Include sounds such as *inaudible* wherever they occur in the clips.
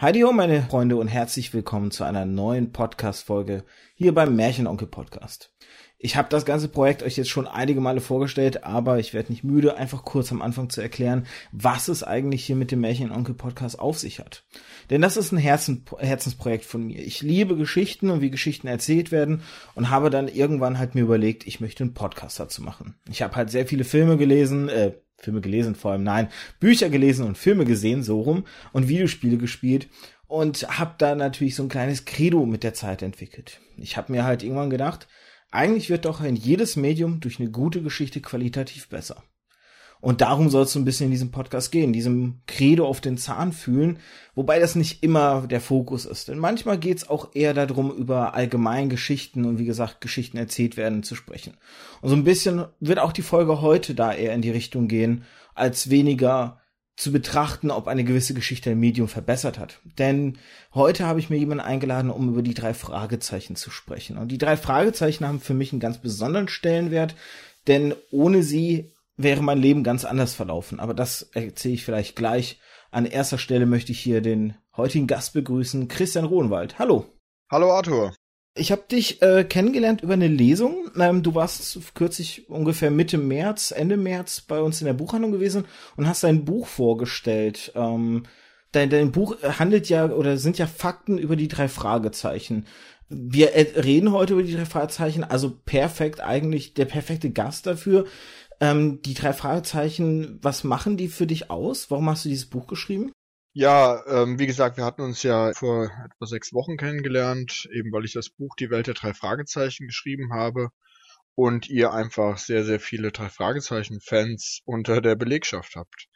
Heidi ho, meine Freunde, und herzlich willkommen zu einer neuen Podcast-Folge hier beim Märchenonkel Podcast. Ich habe das ganze Projekt euch jetzt schon einige Male vorgestellt, aber ich werde nicht müde, einfach kurz am Anfang zu erklären, was es eigentlich hier mit dem Märchenonkel Podcast auf sich hat. Denn das ist ein Herzen, Herzensprojekt von mir. Ich liebe Geschichten und wie Geschichten erzählt werden und habe dann irgendwann halt mir überlegt, ich möchte einen Podcast dazu machen. Ich habe halt sehr viele Filme gelesen, äh, Filme gelesen vor allem, nein, Bücher gelesen und Filme gesehen, so rum, und Videospiele gespielt und habe da natürlich so ein kleines Credo mit der Zeit entwickelt. Ich habe mir halt irgendwann gedacht, eigentlich wird doch ein jedes Medium durch eine gute Geschichte qualitativ besser. Und darum soll es so ein bisschen in diesem Podcast gehen, diesem Credo auf den Zahn fühlen, wobei das nicht immer der Fokus ist. Denn manchmal geht es auch eher darum, über allgemein Geschichten und wie gesagt, Geschichten erzählt werden zu sprechen. Und so ein bisschen wird auch die Folge heute da eher in die Richtung gehen, als weniger zu betrachten, ob eine gewisse Geschichte ein Medium verbessert hat. Denn heute habe ich mir jemanden eingeladen, um über die drei Fragezeichen zu sprechen. Und die drei Fragezeichen haben für mich einen ganz besonderen Stellenwert, denn ohne sie wäre mein Leben ganz anders verlaufen. Aber das erzähle ich vielleicht gleich. An erster Stelle möchte ich hier den heutigen Gast begrüßen, Christian Rohnwald. Hallo. Hallo Arthur. Ich habe dich äh, kennengelernt über eine Lesung. Ähm, du warst kürzlich ungefähr Mitte März, Ende März bei uns in der Buchhandlung gewesen und hast dein Buch vorgestellt. Ähm, dein, dein Buch handelt ja oder sind ja Fakten über die drei Fragezeichen. Wir äh, reden heute über die drei Fragezeichen, also perfekt eigentlich der perfekte Gast dafür. Ähm, die drei Fragezeichen, was machen die für dich aus? Warum hast du dieses Buch geschrieben? Ja, ähm, wie gesagt, wir hatten uns ja vor etwa sechs Wochen kennengelernt, eben weil ich das Buch Die Welt der drei Fragezeichen geschrieben habe und ihr einfach sehr, sehr viele drei Fragezeichen-Fans unter der Belegschaft habt.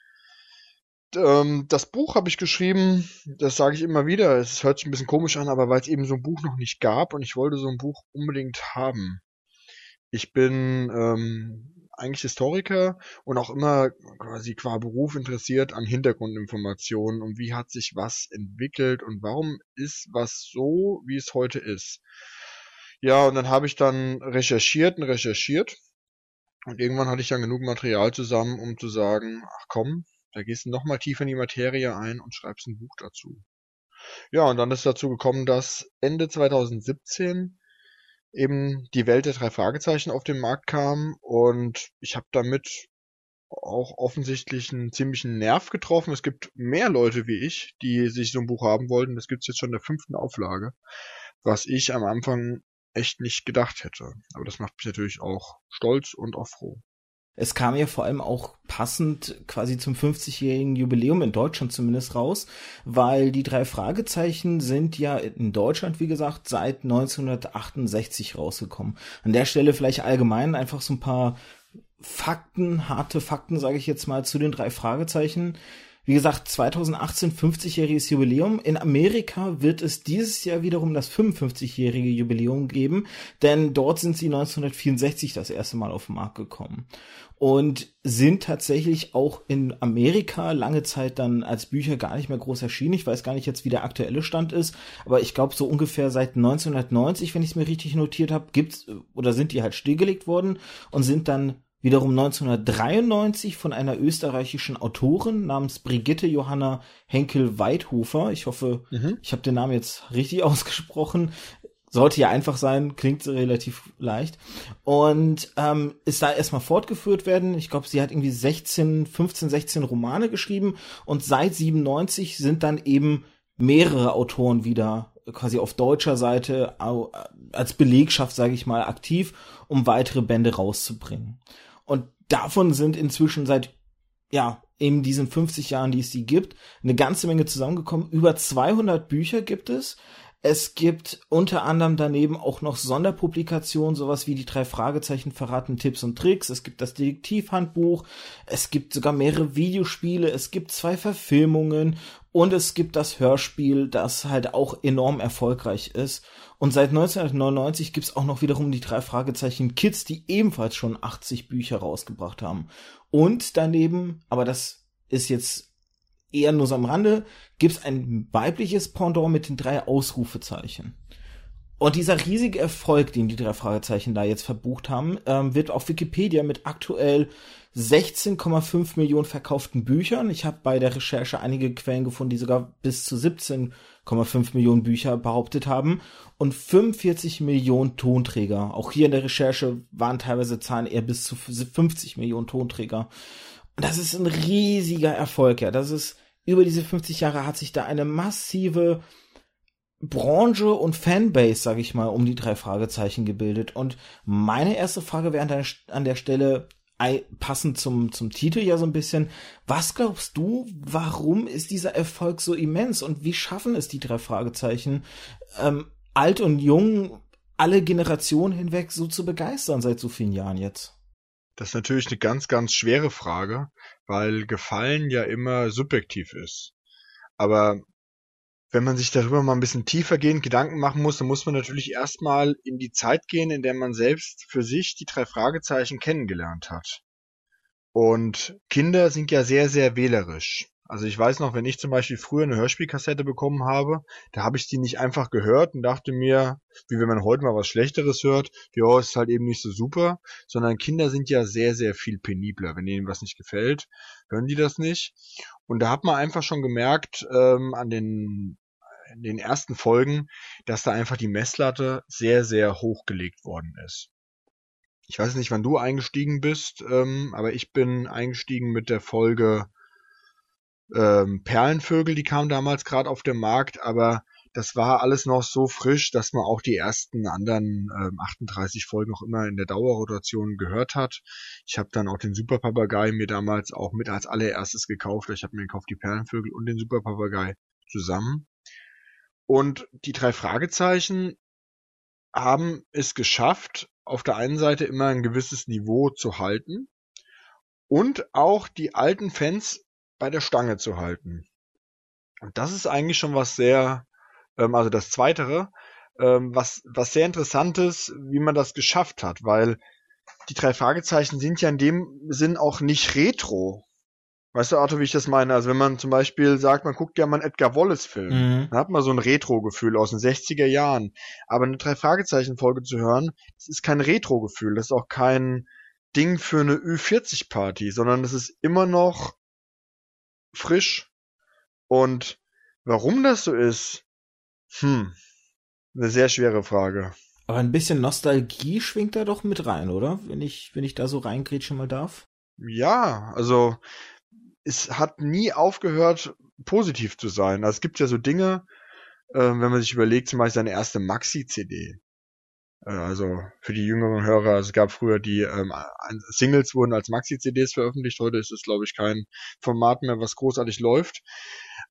Ähm, das Buch habe ich geschrieben, das sage ich immer wieder, es hört sich ein bisschen komisch an, aber weil es eben so ein Buch noch nicht gab und ich wollte so ein Buch unbedingt haben. Ich bin ähm, eigentlich Historiker und auch immer quasi qua Beruf interessiert an Hintergrundinformationen und wie hat sich was entwickelt und warum ist was so, wie es heute ist. Ja, und dann habe ich dann recherchiert und recherchiert und irgendwann hatte ich dann genug Material zusammen, um zu sagen, ach komm, da gehst du noch mal tiefer in die Materie ein und schreibst ein Buch dazu. Ja, und dann ist dazu gekommen, dass Ende 2017 eben die Welt der drei Fragezeichen auf den Markt kam und ich habe damit auch offensichtlich einen ziemlichen Nerv getroffen. Es gibt mehr Leute wie ich, die sich so ein Buch haben wollten. Das gibt's jetzt schon in der fünften Auflage, was ich am Anfang echt nicht gedacht hätte. Aber das macht mich natürlich auch stolz und auch froh. Es kam ja vor allem auch passend quasi zum 50-jährigen Jubiläum in Deutschland zumindest raus, weil die drei Fragezeichen sind ja in Deutschland, wie gesagt, seit 1968 rausgekommen. An der Stelle vielleicht allgemein einfach so ein paar Fakten, harte Fakten, sage ich jetzt mal, zu den drei Fragezeichen. Wie gesagt, 2018 50-jähriges Jubiläum. In Amerika wird es dieses Jahr wiederum das 55-jährige Jubiläum geben, denn dort sind sie 1964 das erste Mal auf den Markt gekommen und sind tatsächlich auch in Amerika lange Zeit dann als Bücher gar nicht mehr groß erschienen. Ich weiß gar nicht jetzt, wie der aktuelle Stand ist, aber ich glaube so ungefähr seit 1990, wenn ich es mir richtig notiert habe, gibt's oder sind die halt stillgelegt worden und sind dann wiederum 1993 von einer österreichischen Autorin namens Brigitte Johanna Henkel-Weidhofer. Ich hoffe, mhm. ich habe den Namen jetzt richtig *laughs* ausgesprochen. Sollte ja einfach sein, klingt relativ leicht. Und ähm, ist da erstmal fortgeführt werden. Ich glaube, sie hat irgendwie 16, 15, 16 Romane geschrieben und seit 97 sind dann eben mehrere Autoren wieder quasi auf deutscher Seite als Belegschaft, sage ich mal, aktiv, um weitere Bände rauszubringen. Davon sind inzwischen seit, ja, in diesen 50 Jahren, die es die gibt, eine ganze Menge zusammengekommen. Über 200 Bücher gibt es. Es gibt unter anderem daneben auch noch Sonderpublikationen, sowas wie die drei Fragezeichen verraten Tipps und Tricks. Es gibt das Detektivhandbuch. Es gibt sogar mehrere Videospiele. Es gibt zwei Verfilmungen und es gibt das Hörspiel, das halt auch enorm erfolgreich ist. Und seit 1999 gibt's auch noch wiederum die drei Fragezeichen Kids, die ebenfalls schon 80 Bücher rausgebracht haben. Und daneben, aber das ist jetzt eher nur so am Rande, gibt's ein weibliches Pendant mit den drei Ausrufezeichen. Und dieser riesige Erfolg, den die drei Fragezeichen da jetzt verbucht haben, ähm, wird auf Wikipedia mit aktuell 16,5 Millionen verkauften Büchern. Ich habe bei der Recherche einige Quellen gefunden, die sogar bis zu 17,5 Millionen Bücher behauptet haben und 45 Millionen Tonträger. Auch hier in der Recherche waren teilweise Zahlen eher bis zu 50 Millionen Tonträger. Und das ist ein riesiger Erfolg, ja. Das ist über diese 50 Jahre hat sich da eine massive Branche und Fanbase, sag ich mal, um die drei Fragezeichen gebildet. Und meine erste Frage wäre an der Stelle, passend zum, zum Titel ja so ein bisschen. Was glaubst du, warum ist dieser Erfolg so immens und wie schaffen es die drei Fragezeichen, ähm, alt und jung, alle Generationen hinweg so zu begeistern seit so vielen Jahren jetzt? Das ist natürlich eine ganz, ganz schwere Frage, weil Gefallen ja immer subjektiv ist. Aber wenn man sich darüber mal ein bisschen tiefergehend Gedanken machen muss, dann muss man natürlich erstmal in die Zeit gehen, in der man selbst für sich die drei Fragezeichen kennengelernt hat. Und Kinder sind ja sehr, sehr wählerisch. Also ich weiß noch, wenn ich zum Beispiel früher eine Hörspielkassette bekommen habe, da habe ich die nicht einfach gehört und dachte mir, wie wenn man heute mal was Schlechteres hört, ja, ist halt eben nicht so super, sondern Kinder sind ja sehr, sehr viel penibler. Wenn ihnen was nicht gefällt, hören die das nicht. Und da hat man einfach schon gemerkt, ähm, an den den ersten Folgen, dass da einfach die Messlatte sehr, sehr hoch gelegt worden ist. Ich weiß nicht, wann du eingestiegen bist, ähm, aber ich bin eingestiegen mit der Folge ähm, Perlenvögel, die kam damals gerade auf den Markt, aber das war alles noch so frisch, dass man auch die ersten anderen ähm, 38 Folgen noch immer in der Dauerrotation gehört hat. Ich habe dann auch den Superpapagei mir damals auch mit als allererstes gekauft. Ich habe mir gekauft die Perlenvögel und den Superpapagei zusammen. Und die drei Fragezeichen haben es geschafft, auf der einen Seite immer ein gewisses Niveau zu halten und auch die alten Fans bei der Stange zu halten. Und das ist eigentlich schon was sehr, ähm, also das Zweitere, ähm, was, was sehr interessantes, wie man das geschafft hat, weil die drei Fragezeichen sind ja in dem Sinn auch nicht retro. Weißt du, Arthur, wie ich das meine? Also wenn man zum Beispiel sagt, man guckt ja mal einen Edgar Wallace-Film, mhm. dann hat man so ein Retro-Gefühl aus den 60er Jahren. Aber eine Drei-Fragezeichen-Folge zu hören, das ist kein Retro-Gefühl, das ist auch kein Ding für eine Ü40-Party, sondern das ist immer noch frisch. Und warum das so ist, hm, eine sehr schwere Frage. Aber ein bisschen Nostalgie schwingt da doch mit rein, oder? Wenn ich, wenn ich da so reingrätschen mal darf. Ja, also es hat nie aufgehört, positiv zu sein. Also es gibt ja so Dinge, äh, wenn man sich überlegt, zum Beispiel seine erste Maxi-CD. Äh, also für die jüngeren Hörer, also es gab früher die ähm, Singles wurden als Maxi-CDs veröffentlicht. Heute ist es, glaube ich, kein Format mehr, was großartig läuft.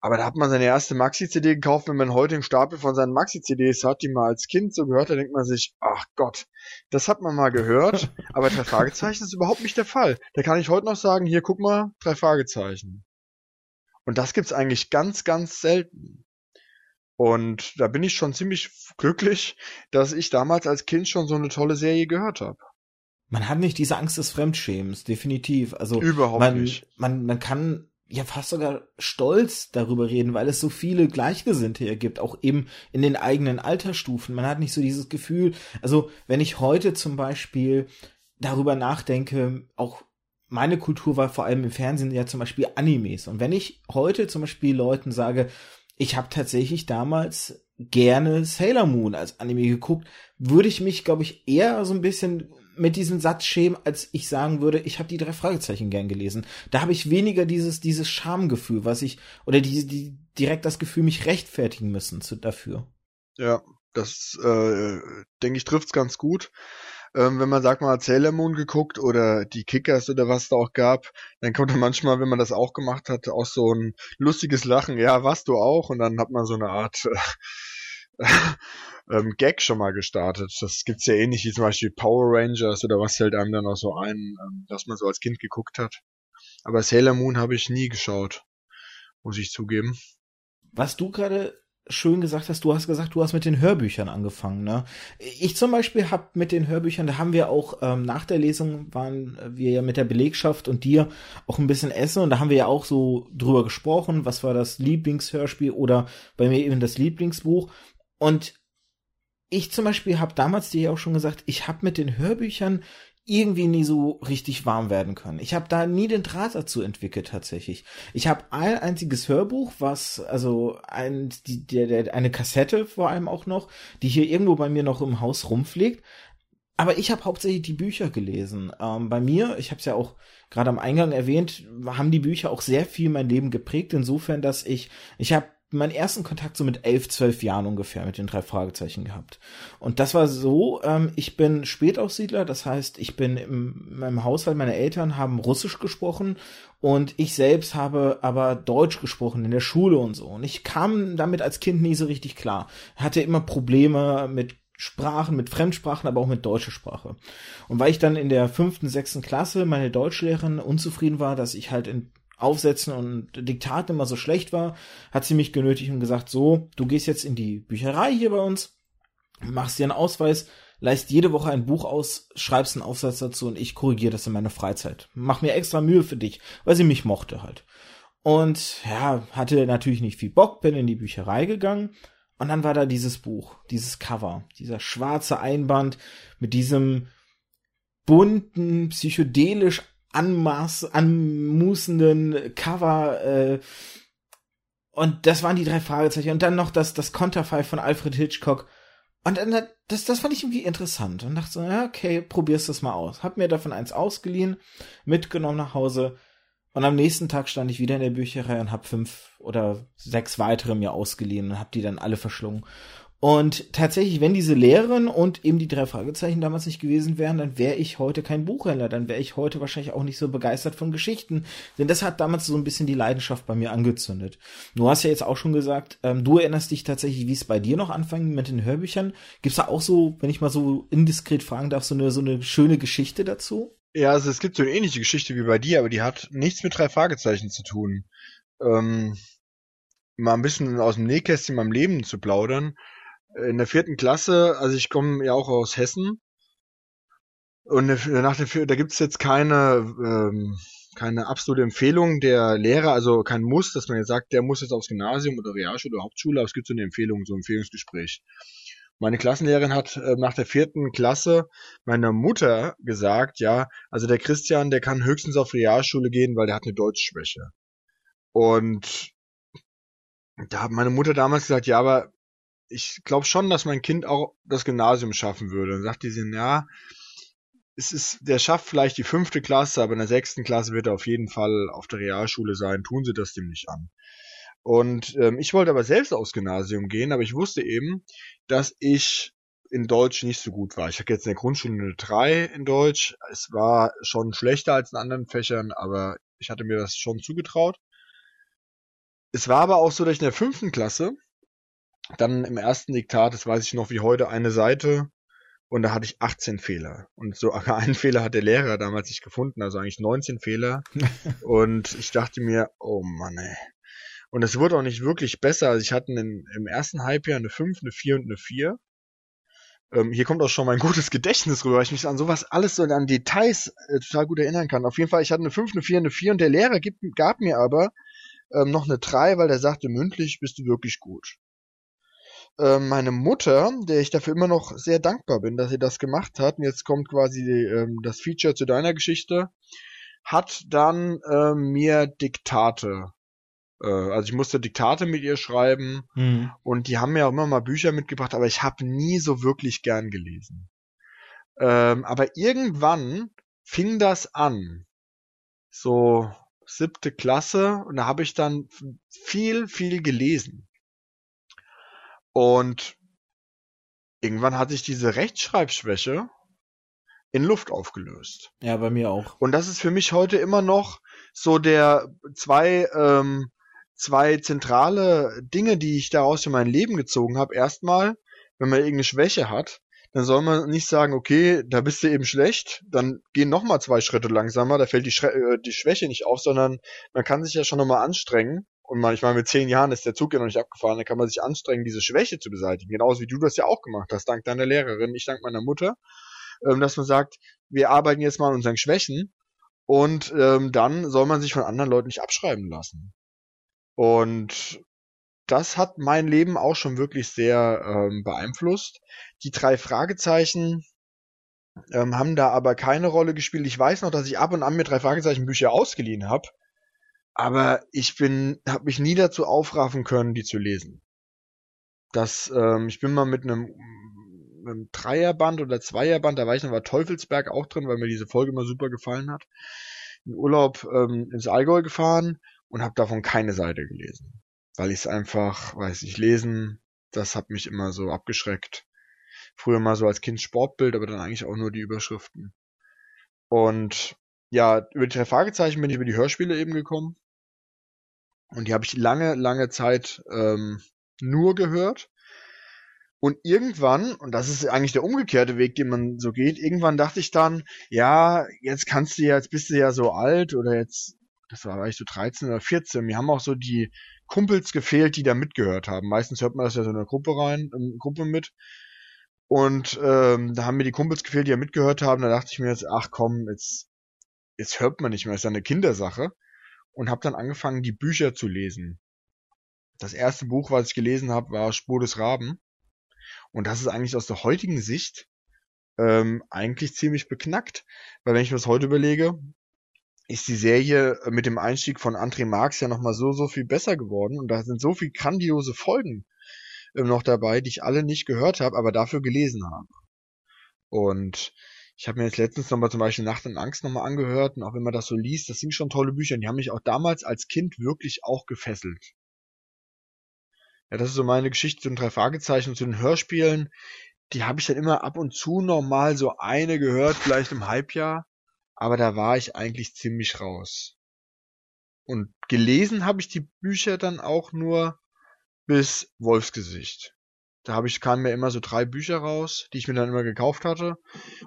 Aber da hat man seine erste Maxi-CD gekauft. Wenn man heute einen Stapel von seinen Maxi-CDs hat, die man als Kind so gehört hat, denkt man sich, ach Gott, das hat man mal gehört. *laughs* aber drei Fragezeichen ist überhaupt nicht der Fall. Da kann ich heute noch sagen, hier guck mal, drei Fragezeichen. Und das gibt's eigentlich ganz, ganz selten. Und da bin ich schon ziemlich glücklich, dass ich damals als Kind schon so eine tolle Serie gehört habe. Man hat nicht diese Angst des Fremdschämens, definitiv. Also überhaupt man, nicht. Man, man kann ja fast sogar stolz darüber reden, weil es so viele Gleichgesinnte hier gibt, auch eben in den eigenen Altersstufen. Man hat nicht so dieses Gefühl, also wenn ich heute zum Beispiel darüber nachdenke, auch meine Kultur war vor allem im Fernsehen ja zum Beispiel Animes. Und wenn ich heute zum Beispiel Leuten sage, ich habe tatsächlich damals gerne Sailor Moon als Anime geguckt, würde ich mich, glaube ich, eher so ein bisschen mit diesem Satz schämen, als ich sagen würde, ich habe die drei Fragezeichen gern gelesen. Da habe ich weniger dieses dieses Schamgefühl, was ich oder die, die direkt das Gefühl, mich rechtfertigen müssen zu, dafür. Ja, das äh, denke ich trifft's ganz gut. Ähm, wenn man sagt, hat Sailor Moon geguckt oder die Kickers oder was da auch gab, dann kommt *laughs* dann manchmal, wenn man das auch gemacht hat, auch so ein lustiges Lachen. Ja, was du auch? Und dann hat man so eine Art äh, *laughs* ähm, Gag schon mal gestartet. Das gibt's ja ähnlich wie zum Beispiel Power Rangers oder was fällt einem dann auch so ein, ähm, dass man so als Kind geguckt hat. Aber Sailor Moon habe ich nie geschaut, muss ich zugeben. Was du gerade schön gesagt hast, du hast gesagt, du hast mit den Hörbüchern angefangen, ne? Ich zum Beispiel habe mit den Hörbüchern, da haben wir auch ähm, nach der Lesung waren wir ja mit der Belegschaft und dir auch ein bisschen essen und da haben wir ja auch so drüber gesprochen, was war das Lieblingshörspiel oder bei mir eben das Lieblingsbuch und ich zum Beispiel habe damals dir ja auch schon gesagt, ich habe mit den Hörbüchern irgendwie nie so richtig warm werden können. Ich habe da nie den Draht dazu entwickelt tatsächlich. Ich habe ein einziges Hörbuch, was also ein die der, der eine Kassette vor allem auch noch, die hier irgendwo bei mir noch im Haus rumfliegt. Aber ich habe hauptsächlich die Bücher gelesen. Ähm, bei mir, ich habe es ja auch gerade am Eingang erwähnt, haben die Bücher auch sehr viel mein Leben geprägt. Insofern, dass ich ich habe meinen ersten Kontakt so mit elf, zwölf Jahren ungefähr mit den drei Fragezeichen gehabt. Und das war so, ähm, ich bin Spätaussiedler, das heißt, ich bin in meinem Haushalt, meine Eltern haben Russisch gesprochen und ich selbst habe aber Deutsch gesprochen in der Schule und so. Und ich kam damit als Kind nie so richtig klar. Hatte immer Probleme mit Sprachen, mit Fremdsprachen, aber auch mit deutscher Sprache. Und weil ich dann in der fünften, sechsten Klasse meine Deutschlehrerin unzufrieden war, dass ich halt in Aufsätzen und Diktaten immer so schlecht war, hat sie mich genötigt und gesagt, so, du gehst jetzt in die Bücherei hier bei uns, machst dir einen Ausweis, leist jede Woche ein Buch aus, schreibst einen Aufsatz dazu und ich korrigiere das in meiner Freizeit. Mach mir extra Mühe für dich, weil sie mich mochte halt. Und ja, hatte natürlich nicht viel Bock, bin in die Bücherei gegangen und dann war da dieses Buch, dieses Cover, dieser schwarze Einband mit diesem bunten, psychedelisch anmaß, anmusenden Cover, äh, und das waren die drei Fragezeichen. Und dann noch das, das Konterfei von Alfred Hitchcock. Und dann, das, das fand ich irgendwie interessant. Und dachte so, ja, okay, probier's das mal aus. Hab mir davon eins ausgeliehen, mitgenommen nach Hause. Und am nächsten Tag stand ich wieder in der Bücherei und hab fünf oder sechs weitere mir ausgeliehen und hab die dann alle verschlungen. Und tatsächlich, wenn diese Lehrerin und eben die drei Fragezeichen damals nicht gewesen wären, dann wäre ich heute kein Buchhändler, dann wäre ich heute wahrscheinlich auch nicht so begeistert von Geschichten. Denn das hat damals so ein bisschen die Leidenschaft bei mir angezündet. Du hast ja jetzt auch schon gesagt, ähm, du erinnerst dich tatsächlich, wie es bei dir noch anfing mit den Hörbüchern. Gibt's da auch so, wenn ich mal so indiskret fragen darf, so eine, so eine schöne Geschichte dazu? Ja, also es gibt so eine ähnliche Geschichte wie bei dir, aber die hat nichts mit drei Fragezeichen zu tun. Ähm, mal ein bisschen aus dem Nähkästchen meinem Leben zu plaudern in der vierten Klasse, also ich komme ja auch aus Hessen. Und nach der, da gibt's jetzt keine, ähm, keine absolute Empfehlung der Lehrer, also kein Muss, dass man jetzt sagt, der muss jetzt aufs Gymnasium oder Realschule oder Hauptschule, aber es gibt so eine Empfehlung, so ein Empfehlungsgespräch. Meine Klassenlehrerin hat äh, nach der vierten Klasse meiner Mutter gesagt, ja, also der Christian, der kann höchstens auf Realschule gehen, weil der hat eine Deutschschwäche. Und da hat meine Mutter damals gesagt, ja, aber ich glaube schon, dass mein Kind auch das Gymnasium schaffen würde. Dann sagt die sie, ja, es ist, der schafft vielleicht die fünfte Klasse, aber in der sechsten Klasse wird er auf jeden Fall auf der Realschule sein. Tun Sie das dem nicht an. Und ähm, ich wollte aber selbst aufs Gymnasium gehen, aber ich wusste eben, dass ich in Deutsch nicht so gut war. Ich hatte jetzt in der Grundschule eine 3 in Deutsch. Es war schon schlechter als in anderen Fächern, aber ich hatte mir das schon zugetraut. Es war aber auch so, dass ich in der fünften Klasse dann im ersten Diktat, das weiß ich noch wie heute, eine Seite und da hatte ich 18 Fehler. Und so *laughs* einen Fehler hat der Lehrer damals nicht gefunden, also eigentlich 19 Fehler. *laughs* und ich dachte mir, oh Mann, ey. Und es wurde auch nicht wirklich besser. Also ich hatte in, im ersten Halbjahr eine 5, eine 4 und eine 4. Ähm, hier kommt auch schon mein gutes Gedächtnis rüber, weil ich mich an sowas alles so an Details äh, total gut erinnern kann. Auf jeden Fall, ich hatte eine 5, eine 4, eine 4 und der Lehrer gibt, gab mir aber ähm, noch eine 3, weil der sagte, mündlich bist du wirklich gut. Ähm, meine Mutter, der ich dafür immer noch sehr dankbar bin, dass sie das gemacht hat, und jetzt kommt quasi ähm, das Feature zu deiner Geschichte, hat dann ähm, mir Diktate äh, also ich musste Diktate mit ihr schreiben mhm. und die haben mir auch immer mal Bücher mitgebracht, aber ich habe nie so wirklich gern gelesen. Ähm, aber irgendwann fing das an, so siebte Klasse, und da habe ich dann viel, viel gelesen. Und irgendwann hat sich diese Rechtschreibschwäche in Luft aufgelöst. Ja, bei mir auch. Und das ist für mich heute immer noch so der zwei ähm, zwei zentrale Dinge, die ich daraus für mein Leben gezogen habe. Erstmal, wenn man irgendeine Schwäche hat, dann soll man nicht sagen, okay, da bist du eben schlecht, dann gehen noch mal zwei Schritte langsamer, da fällt die, Schre äh, die Schwäche nicht auf, sondern man kann sich ja schon nochmal anstrengen und manchmal mit zehn Jahren ist der Zug ja noch nicht abgefahren, dann kann man sich anstrengen, diese Schwäche zu beseitigen. Genauso wie du das ja auch gemacht hast, dank deiner Lehrerin, ich dank meiner Mutter, ähm, dass man sagt, wir arbeiten jetzt mal an unseren Schwächen und ähm, dann soll man sich von anderen Leuten nicht abschreiben lassen. Und das hat mein Leben auch schon wirklich sehr ähm, beeinflusst. Die drei Fragezeichen ähm, haben da aber keine Rolle gespielt. Ich weiß noch, dass ich ab und an mir drei Fragezeichen Bücher ausgeliehen habe, aber ich bin, habe mich nie dazu aufraffen können, die zu lesen. Das, ähm, ich bin mal mit einem, einem Dreierband oder Zweierband, da war ich noch bei Teufelsberg auch drin, weil mir diese Folge immer super gefallen hat. In Urlaub ähm, ins Allgäu gefahren und habe davon keine Seite gelesen, weil ich es einfach, weiß ich, lesen, das hat mich immer so abgeschreckt. Früher mal so als Kind Sportbild, aber dann eigentlich auch nur die Überschriften. Und ja, über die drei Fragezeichen bin ich über die Hörspiele eben gekommen. Und die habe ich lange, lange Zeit ähm, nur gehört. Und irgendwann, und das ist eigentlich der umgekehrte Weg, den man so geht, irgendwann dachte ich dann, ja, jetzt kannst du ja, jetzt bist du ja so alt oder jetzt, das war eigentlich so 13 oder 14, mir haben auch so die Kumpels gefehlt, die da mitgehört haben. Meistens hört man das ja so in einer Gruppe rein, in Gruppe mit. Und ähm, da haben mir die Kumpels gefehlt, die ja mitgehört haben. Da dachte ich mir jetzt, ach komm, jetzt, jetzt hört man nicht mehr, ist ja eine Kindersache. Und habe dann angefangen, die Bücher zu lesen. Das erste Buch, was ich gelesen habe, war Spur des Raben. Und das ist eigentlich aus der heutigen Sicht ähm, eigentlich ziemlich beknackt. Weil wenn ich mir das heute überlege, ist die Serie mit dem Einstieg von André Marx ja nochmal so, so viel besser geworden. Und da sind so viel grandiose Folgen ähm, noch dabei, die ich alle nicht gehört habe, aber dafür gelesen habe. Und ich habe mir jetzt letztens nochmal zum Beispiel Nacht und Angst nochmal angehört und auch wenn man das so liest, das sind schon tolle Bücher und die haben mich auch damals als Kind wirklich auch gefesselt. Ja, das ist so meine Geschichte zu den drei Fragezeichen und zu den Hörspielen. Die habe ich dann immer ab und zu nochmal so eine gehört, vielleicht im Halbjahr, aber da war ich eigentlich ziemlich raus. Und gelesen habe ich die Bücher dann auch nur bis Wolfsgesicht. Da habe ich kamen mir immer so drei Bücher raus, die ich mir dann immer gekauft hatte.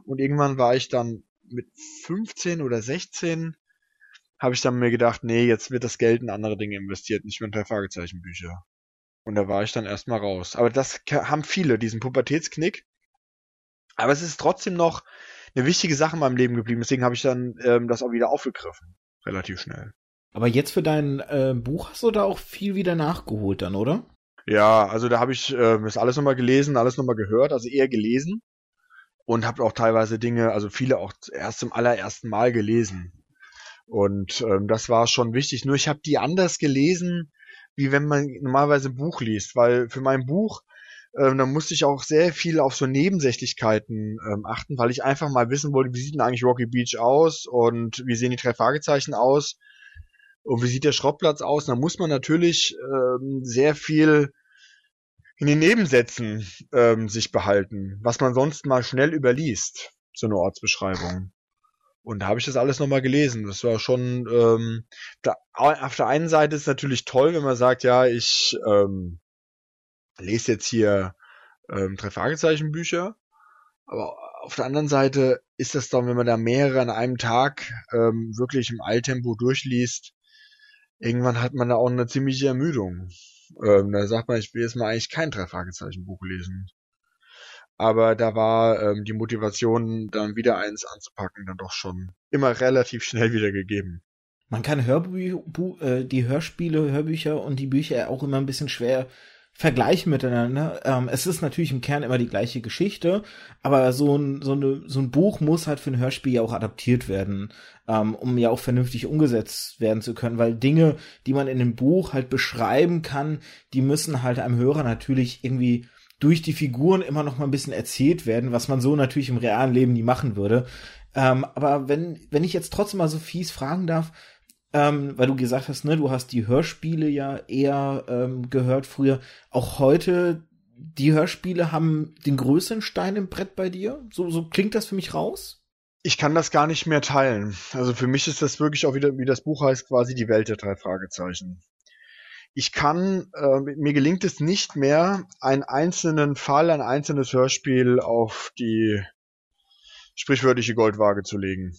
Und irgendwann war ich dann mit 15 oder 16 habe ich dann mir gedacht, nee, jetzt wird das Geld in andere Dinge investiert, nicht mehr in drei Fragezeichen Bücher. Und da war ich dann erstmal raus. Aber das haben viele, diesen Pubertätsknick. Aber es ist trotzdem noch eine wichtige Sache in meinem Leben geblieben. Deswegen habe ich dann ähm, das auch wieder aufgegriffen. Relativ schnell. Aber jetzt für dein äh, Buch hast du da auch viel wieder nachgeholt dann, oder? Ja, also da habe ich äh, das alles nochmal gelesen, alles nochmal gehört, also eher gelesen und habe auch teilweise Dinge, also viele auch erst zum allerersten Mal gelesen. Und ähm, das war schon wichtig. Nur ich habe die anders gelesen, wie wenn man normalerweise ein Buch liest, weil für mein Buch ähm, da musste ich auch sehr viel auf so Nebensächlichkeiten ähm, achten, weil ich einfach mal wissen wollte, wie sieht denn eigentlich Rocky Beach aus und wie sehen die drei Fragezeichen aus und wie sieht der Schrottplatz aus? Da muss man natürlich ähm, sehr viel in den Nebensätzen ähm, sich behalten, was man sonst mal schnell überliest, so eine Ortsbeschreibung. Und da habe ich das alles nochmal gelesen. Das war schon, ähm, da, auf der einen Seite ist natürlich toll, wenn man sagt, ja, ich ähm, lese jetzt hier ähm, drei Fragezeichen Bücher. Aber auf der anderen Seite ist das dann, wenn man da mehrere an einem Tag ähm, wirklich im Eiltempo durchliest, irgendwann hat man da auch eine ziemliche Ermüdung. Ähm, da sagt man, ich will jetzt mal eigentlich kein drei Fragezeichen Buch lesen. Aber da war ähm, die Motivation, dann wieder eins anzupacken, dann doch schon immer relativ schnell wieder gegeben. Man kann Hörbü äh, die Hörspiele, Hörbücher und die Bücher auch immer ein bisschen schwer vergleichen miteinander. Ähm, es ist natürlich im Kern immer die gleiche Geschichte, aber so ein, so, eine, so ein Buch muss halt für ein Hörspiel ja auch adaptiert werden, ähm, um ja auch vernünftig umgesetzt werden zu können, weil Dinge, die man in dem Buch halt beschreiben kann, die müssen halt einem Hörer natürlich irgendwie durch die Figuren immer noch mal ein bisschen erzählt werden, was man so natürlich im realen Leben nie machen würde. Ähm, aber wenn, wenn ich jetzt trotzdem mal so fies fragen darf, ähm, weil du gesagt hast, ne, du hast die Hörspiele ja eher ähm, gehört früher. Auch heute, die Hörspiele haben den größeren Stein im Brett bei dir? So, so klingt das für mich raus? Ich kann das gar nicht mehr teilen. Also für mich ist das wirklich auch wieder, wie das Buch heißt, quasi die Welt der drei Fragezeichen. Ich kann, äh, mir gelingt es nicht mehr, einen einzelnen Fall, ein einzelnes Hörspiel auf die sprichwörtliche Goldwaage zu legen.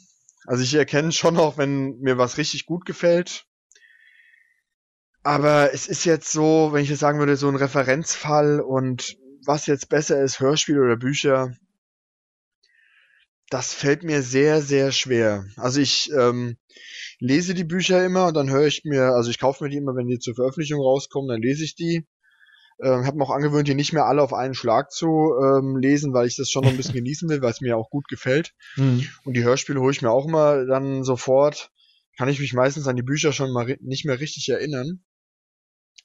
Also ich erkenne schon auch, wenn mir was richtig gut gefällt. Aber es ist jetzt so, wenn ich jetzt sagen würde, so ein Referenzfall und was jetzt besser ist, Hörspiel oder Bücher, das fällt mir sehr, sehr schwer. Also ich ähm, lese die Bücher immer und dann höre ich mir, also ich kaufe mir die immer, wenn die zur Veröffentlichung rauskommen, dann lese ich die. Ähm, habe mir auch angewöhnt, die nicht mehr alle auf einen Schlag zu ähm, lesen, weil ich das schon noch ein bisschen *laughs* genießen will, weil es mir auch gut gefällt. Mhm. Und die Hörspiele hole ich mir auch immer dann sofort. Kann ich mich meistens an die Bücher schon mal nicht mehr richtig erinnern.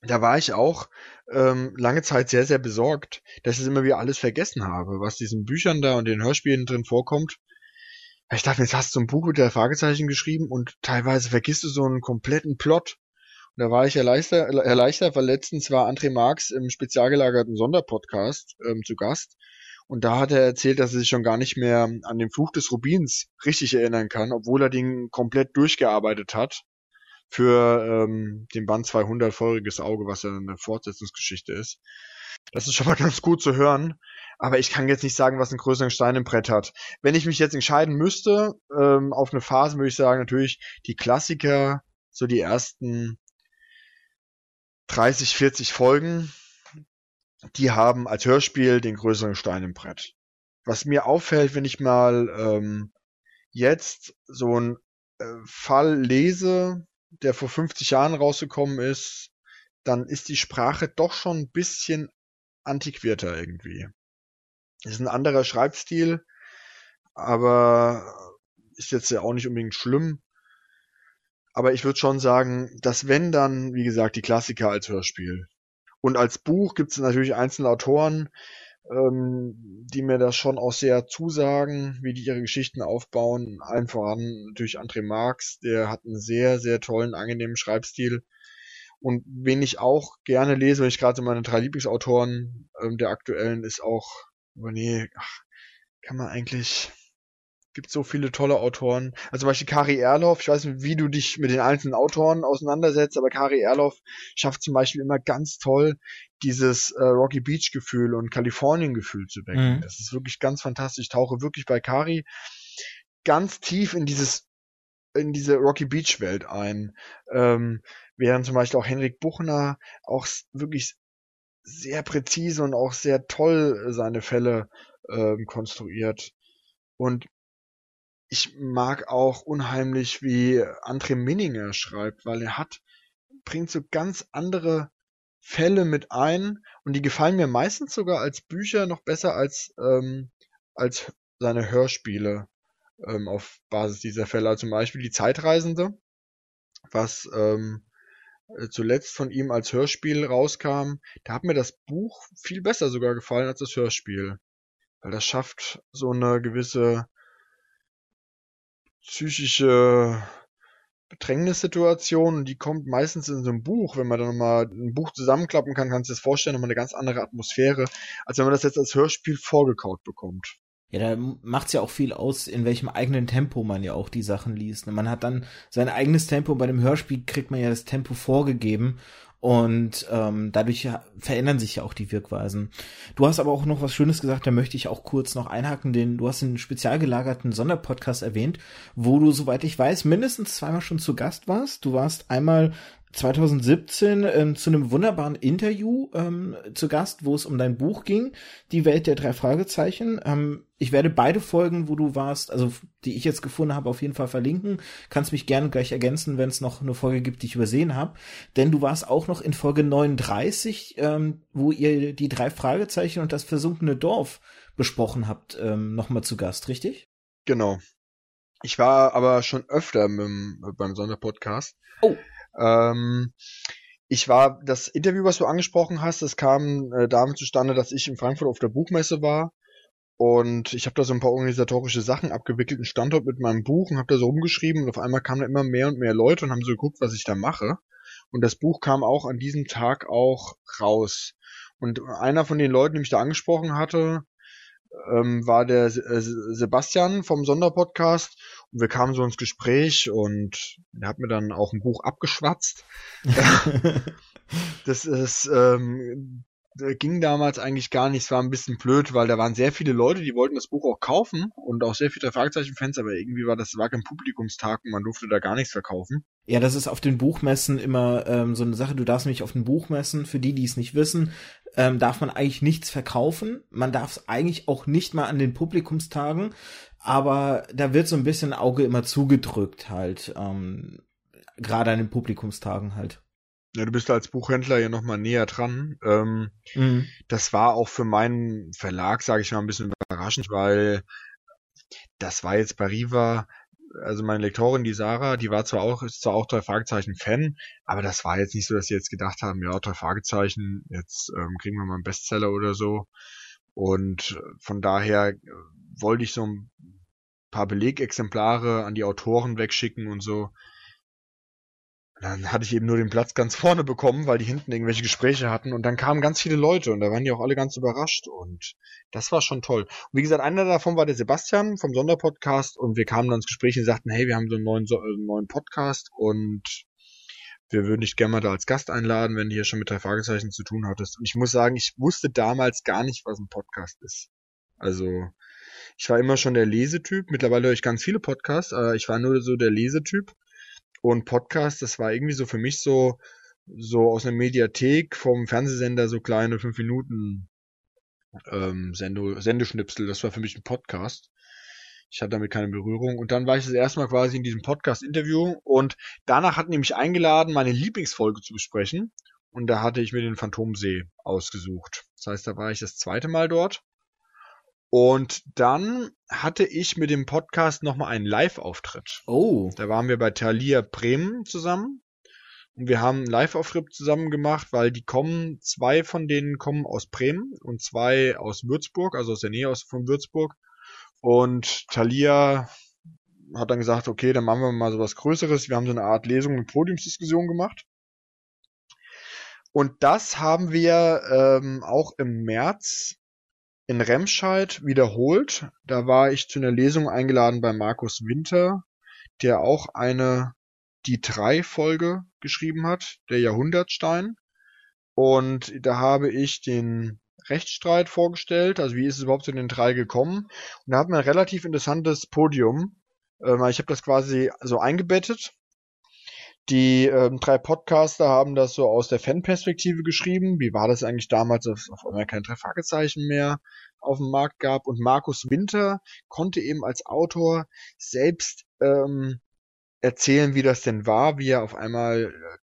Da war ich auch ähm, lange Zeit sehr, sehr besorgt, dass ich immer wieder alles vergessen habe, was diesen Büchern da und den Hörspielen drin vorkommt. Ich dachte, jetzt hast du ein Buch mit der Fragezeichen geschrieben und teilweise vergisst du so einen kompletten Plot. Und da war ich erleichtert, erleichtert weil letztens war André Marx im spezial gelagerten Sonderpodcast ähm, zu Gast. Und da hat er erzählt, dass er sich schon gar nicht mehr an den Fluch des Rubins richtig erinnern kann, obwohl er den komplett durchgearbeitet hat für ähm, den Band 200 Feuriges Auge, was ja eine Fortsetzungsgeschichte ist. Das ist schon mal *laughs* ganz gut zu hören. Aber ich kann jetzt nicht sagen, was einen größeren Stein im Brett hat. Wenn ich mich jetzt entscheiden müsste, ähm, auf eine Phase würde ich sagen, natürlich die Klassiker, so die ersten 30, 40 Folgen, die haben als Hörspiel den größeren Stein im Brett. Was mir auffällt, wenn ich mal ähm, jetzt so einen äh, Fall lese, der vor 50 Jahren rausgekommen ist, dann ist die Sprache doch schon ein bisschen antiquierter irgendwie. Es ist ein anderer Schreibstil, aber ist jetzt ja auch nicht unbedingt schlimm. Aber ich würde schon sagen, dass wenn dann, wie gesagt, die Klassiker als Hörspiel. Und als Buch gibt es natürlich einzelne Autoren, ähm, die mir das schon auch sehr zusagen, wie die ihre Geschichten aufbauen. Allen voran natürlich André Marx, der hat einen sehr, sehr tollen, angenehmen Schreibstil. Und wen ich auch gerne lese, wenn ich gerade meine drei Lieblingsautoren ähm, der aktuellen, ist auch, oh nee, ach, kann man eigentlich, gibt so viele tolle Autoren. Also zum Beispiel Kari Erloff, ich weiß nicht, wie du dich mit den einzelnen Autoren auseinandersetzt, aber Kari Erloff schafft zum Beispiel immer ganz toll, dieses äh, Rocky Beach Gefühl und Kalifornien Gefühl zu wecken. Mhm. Das ist wirklich ganz fantastisch. Ich tauche wirklich bei Kari ganz tief in dieses in diese Rocky Beach Welt ein. Ähm, während zum Beispiel auch Henrik Buchner auch wirklich sehr präzise und auch sehr toll seine Fälle ähm, konstruiert. Und ich mag auch unheimlich, wie André Minninger schreibt, weil er hat, bringt so ganz andere Fälle mit ein und die gefallen mir meistens sogar als Bücher noch besser als, ähm, als seine Hörspiele ähm, auf Basis dieser Fälle. Also zum Beispiel die Zeitreisende, was ähm, zuletzt von ihm als Hörspiel rauskam, da hat mir das Buch viel besser sogar gefallen als das Hörspiel. Weil das schafft so eine gewisse psychische Bedrängnissituation die kommt meistens in so einem Buch, wenn man dann mal ein Buch zusammenklappen kann, kannst du dir das vorstellen, nochmal eine ganz andere Atmosphäre, als wenn man das jetzt als Hörspiel vorgekaut bekommt. Ja, da macht's ja auch viel aus, in welchem eigenen Tempo man ja auch die Sachen liest. Man hat dann sein eigenes Tempo, bei dem Hörspiel kriegt man ja das Tempo vorgegeben und ähm, dadurch verändern sich ja auch die Wirkweisen. Du hast aber auch noch was Schönes gesagt, da möchte ich auch kurz noch einhaken, denn du hast einen spezial gelagerten Sonderpodcast erwähnt, wo du, soweit ich weiß, mindestens zweimal schon zu Gast warst. Du warst einmal 2017 ähm, zu einem wunderbaren Interview ähm, zu Gast, wo es um dein Buch ging, Die Welt der drei Fragezeichen. Ähm, ich werde beide Folgen, wo du warst, also die ich jetzt gefunden habe, auf jeden Fall verlinken. Kannst mich gerne gleich ergänzen, wenn es noch eine Folge gibt, die ich übersehen habe. Denn du warst auch noch in Folge 39, ähm, wo ihr die drei Fragezeichen und das versunkene Dorf besprochen habt, ähm, nochmal zu Gast, richtig? Genau. Ich war aber schon öfter mit, beim Sonderpodcast. Oh. Ähm, ich war, das Interview, was du angesprochen hast, das kam äh, damit zustande, dass ich in Frankfurt auf der Buchmesse war und ich habe da so ein paar organisatorische Sachen abgewickelt, einen Standort mit meinem Buch und habe da so rumgeschrieben und auf einmal kamen da immer mehr und mehr Leute und haben so geguckt, was ich da mache. Und das Buch kam auch an diesem Tag auch raus. Und einer von den Leuten, die mich da angesprochen hatte, ähm, war der äh, Sebastian vom Sonderpodcast und wir kamen so ins Gespräch und er hat mir dann auch ein Buch abgeschwatzt. *laughs* das ist ähm, ging damals eigentlich gar nicht. Es war ein bisschen blöd, weil da waren sehr viele Leute, die wollten das Buch auch kaufen und auch sehr viele Fragezeichen-Fans, aber irgendwie war das war kein Publikumstag und man durfte da gar nichts verkaufen. Ja, das ist auf den Buchmessen immer ähm, so eine Sache. Du darfst nämlich auf den Buchmessen, für die, die es nicht wissen, ähm, darf man eigentlich nichts verkaufen. Man darf es eigentlich auch nicht mal an den Publikumstagen, aber da wird so ein bisschen Auge immer zugedrückt halt, ähm, gerade an den Publikumstagen halt. Ja, du bist als Buchhändler ja nochmal näher dran. Ähm, mhm. Das war auch für meinen Verlag, sage ich mal, ein bisschen überraschend, weil das war jetzt bei Riva, also meine Lektorin, die Sarah, die war zwar auch, ist zwar auch drei Fragezeichen Fan, aber das war jetzt nicht so, dass sie jetzt gedacht haben, ja, drei Fragezeichen, jetzt ähm, kriegen wir mal einen Bestseller oder so. Und von daher äh, wollte ich so ein paar Belegexemplare an die Autoren wegschicken und so. Dann hatte ich eben nur den Platz ganz vorne bekommen, weil die hinten irgendwelche Gespräche hatten und dann kamen ganz viele Leute und da waren die auch alle ganz überrascht und das war schon toll. Und wie gesagt, einer davon war der Sebastian vom Sonderpodcast und wir kamen dann ins Gespräch und sagten, hey, wir haben so einen neuen, so einen neuen Podcast und wir würden dich gerne mal da als Gast einladen, wenn du hier schon mit drei Fragezeichen zu tun hattest. Und ich muss sagen, ich wusste damals gar nicht, was ein Podcast ist. Also, ich war immer schon der Lesetyp. Mittlerweile höre ich ganz viele Podcasts, aber ich war nur so der Lesetyp. Und Podcast, das war irgendwie so für mich so, so aus einer Mediathek vom Fernsehsender so kleine fünf Minuten ähm, Sendo, Sendeschnipsel. Das war für mich ein Podcast. Ich hatte damit keine Berührung. Und dann war ich das erste Mal quasi in diesem Podcast-Interview und danach hatten die mich eingeladen, meine Lieblingsfolge zu besprechen. Und da hatte ich mir den Phantomsee ausgesucht. Das heißt, da war ich das zweite Mal dort. Und dann hatte ich mit dem Podcast nochmal einen Live-Auftritt. Oh. Da waren wir bei Thalia Bremen zusammen. Und wir haben einen Live-Auftritt zusammen gemacht, weil die kommen, zwei von denen kommen aus Bremen und zwei aus Würzburg, also aus der Nähe aus, von Würzburg. Und Thalia hat dann gesagt, okay, dann machen wir mal so was Größeres. Wir haben so eine Art Lesung und Podiumsdiskussion gemacht. Und das haben wir ähm, auch im März in Remscheid wiederholt. Da war ich zu einer Lesung eingeladen bei Markus Winter, der auch eine die drei Folge geschrieben hat, der Jahrhundertstein. Und da habe ich den Rechtsstreit vorgestellt, also wie ist es überhaupt zu den drei gekommen. Und da hat man ein relativ interessantes Podium. Ähm, ich habe das quasi so eingebettet die ähm, drei Podcaster haben das so aus der Fanperspektive geschrieben. Wie war das eigentlich damals, dass es auf einmal keine drei Fragezeichen mehr auf dem Markt gab? Und Markus Winter konnte eben als Autor selbst ähm, erzählen, wie das denn war, wie er auf einmal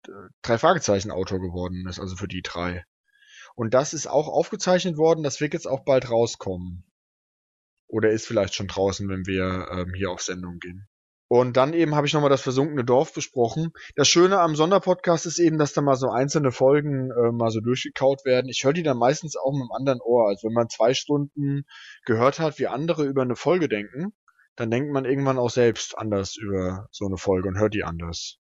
äh, drei Fragezeichen Autor geworden ist, also für die drei. Und das ist auch aufgezeichnet worden, das wird jetzt auch bald rauskommen. Oder ist vielleicht schon draußen, wenn wir ähm, hier auf Sendung gehen. Und dann eben habe ich nochmal das versunkene Dorf besprochen. Das Schöne am Sonderpodcast ist eben, dass da mal so einzelne Folgen äh, mal so durchgekaut werden. Ich höre die dann meistens auch mit einem anderen Ohr. Also wenn man zwei Stunden gehört hat, wie andere über eine Folge denken, dann denkt man irgendwann auch selbst anders über so eine Folge und hört die anders.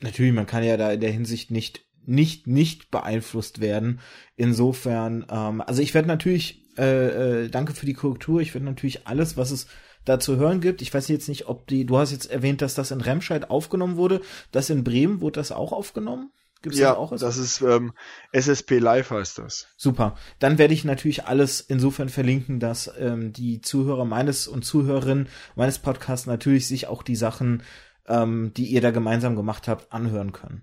Natürlich, man kann ja da in der Hinsicht nicht nicht nicht beeinflusst werden. Insofern, ähm, also ich werde natürlich, äh, äh, danke für die Korrektur, ich werde natürlich alles, was es da zu hören gibt. Ich weiß jetzt nicht, ob die, du hast jetzt erwähnt, dass das in Remscheid aufgenommen wurde. Das in Bremen wurde das auch aufgenommen? Gibt's ja, das, auch das ist ähm, SSP Live heißt das. Super. Dann werde ich natürlich alles insofern verlinken, dass ähm, die Zuhörer meines und Zuhörerinnen meines Podcasts natürlich sich auch die Sachen ähm, die ihr da gemeinsam gemacht habt, anhören können.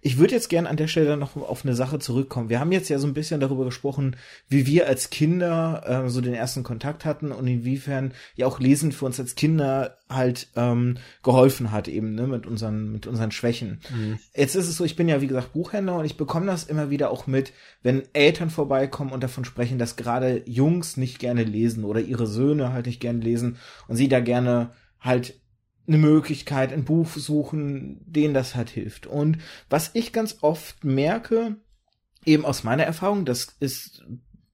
Ich würde jetzt gerne an der Stelle noch auf eine Sache zurückkommen. Wir haben jetzt ja so ein bisschen darüber gesprochen, wie wir als Kinder äh, so den ersten Kontakt hatten und inwiefern ja auch Lesen für uns als Kinder halt ähm, geholfen hat, eben ne, mit unseren mit unseren Schwächen. Mhm. Jetzt ist es so, ich bin ja wie gesagt Buchhändler und ich bekomme das immer wieder auch mit, wenn Eltern vorbeikommen und davon sprechen, dass gerade Jungs nicht gerne lesen oder ihre Söhne halt nicht gerne lesen und sie da gerne halt eine Möglichkeit, ein Buch suchen, denen das halt hilft. Und was ich ganz oft merke, eben aus meiner Erfahrung, das ist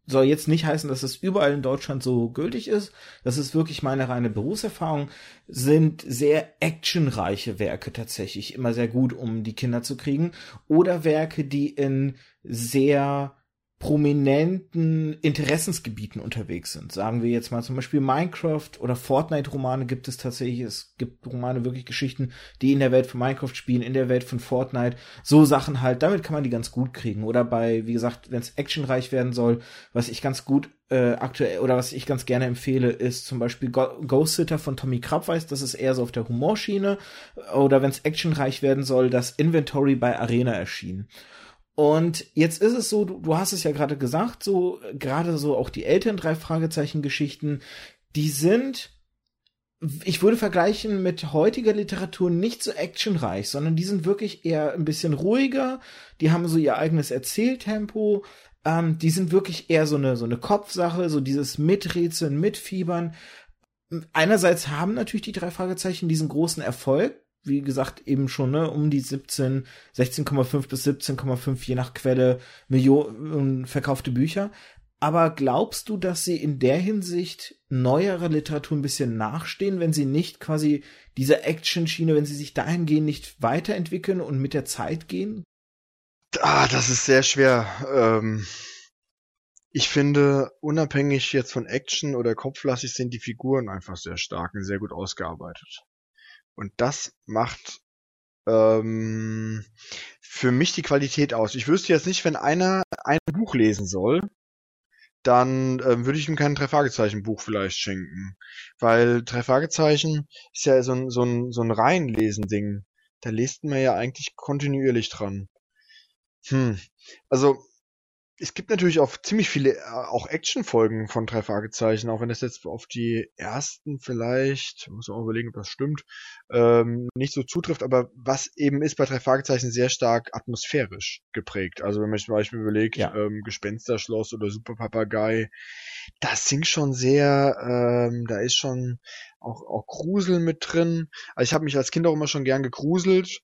soll jetzt nicht heißen, dass es überall in Deutschland so gültig ist. Das ist wirklich meine reine Berufserfahrung. Sind sehr actionreiche Werke tatsächlich immer sehr gut, um die Kinder zu kriegen. Oder Werke, die in sehr prominenten Interessensgebieten unterwegs sind. Sagen wir jetzt mal zum Beispiel Minecraft oder Fortnite-Romane gibt es tatsächlich. Es gibt Romane, wirklich Geschichten, die in der Welt von Minecraft spielen, in der Welt von Fortnite. So Sachen halt, damit kann man die ganz gut kriegen. Oder bei, wie gesagt, wenn es actionreich werden soll, was ich ganz gut äh, aktuell oder was ich ganz gerne empfehle, ist zum Beispiel Go Ghost Sitter von Tommy Krabweis. Das ist eher so auf der Humorschiene. Oder wenn es actionreich werden soll, das Inventory bei Arena erschienen. Und jetzt ist es so, du, du hast es ja gerade gesagt, so gerade so auch die älteren drei Fragezeichen Geschichten, die sind ich würde vergleichen mit heutiger Literatur nicht so actionreich, sondern die sind wirklich eher ein bisschen ruhiger. Die haben so ihr eigenes Erzähltempo. Ähm, die sind wirklich eher so eine, so eine Kopfsache, so dieses Miträtseln, Mitfiebern. Einerseits haben natürlich die drei Fragezeichen diesen großen Erfolg. Wie gesagt, eben schon, ne, um die 17, 16,5 bis 17,5 je nach Quelle Millionen verkaufte Bücher. Aber glaubst du, dass sie in der Hinsicht neuerer Literatur ein bisschen nachstehen, wenn sie nicht quasi diese Action-Schiene, wenn sie sich dahingehend nicht weiterentwickeln und mit der Zeit gehen? Ah, das ist sehr schwer. Ähm, ich finde, unabhängig jetzt von Action oder kopflastig sind die Figuren einfach sehr stark und sehr gut ausgearbeitet. Und das macht ähm, für mich die Qualität aus. Ich wüsste jetzt nicht, wenn einer ein Buch lesen soll, dann ähm, würde ich ihm kein Drei-Fragezeichen-Buch vielleicht schenken. Weil drei Fragezeichen ist ja so ein, so ein, so ein Reinlesen-Ding. Da liest man ja eigentlich kontinuierlich dran. Hm. Also, es gibt natürlich auch ziemlich viele äh, auch Actionfolgen von drei Fragezeichen, auch wenn das jetzt auf die ersten vielleicht, muss auch überlegen, ob das stimmt, ähm, nicht so zutrifft, aber was eben ist bei drei Fragezeichen sehr stark atmosphärisch geprägt. Also wenn man zum Beispiel überlegt, ja. ähm, Gespensterschloss oder Superpapagei, das singt schon sehr, ähm, da ist schon auch, auch Grusel mit drin. Also ich habe mich als Kind auch immer schon gern gegruselt.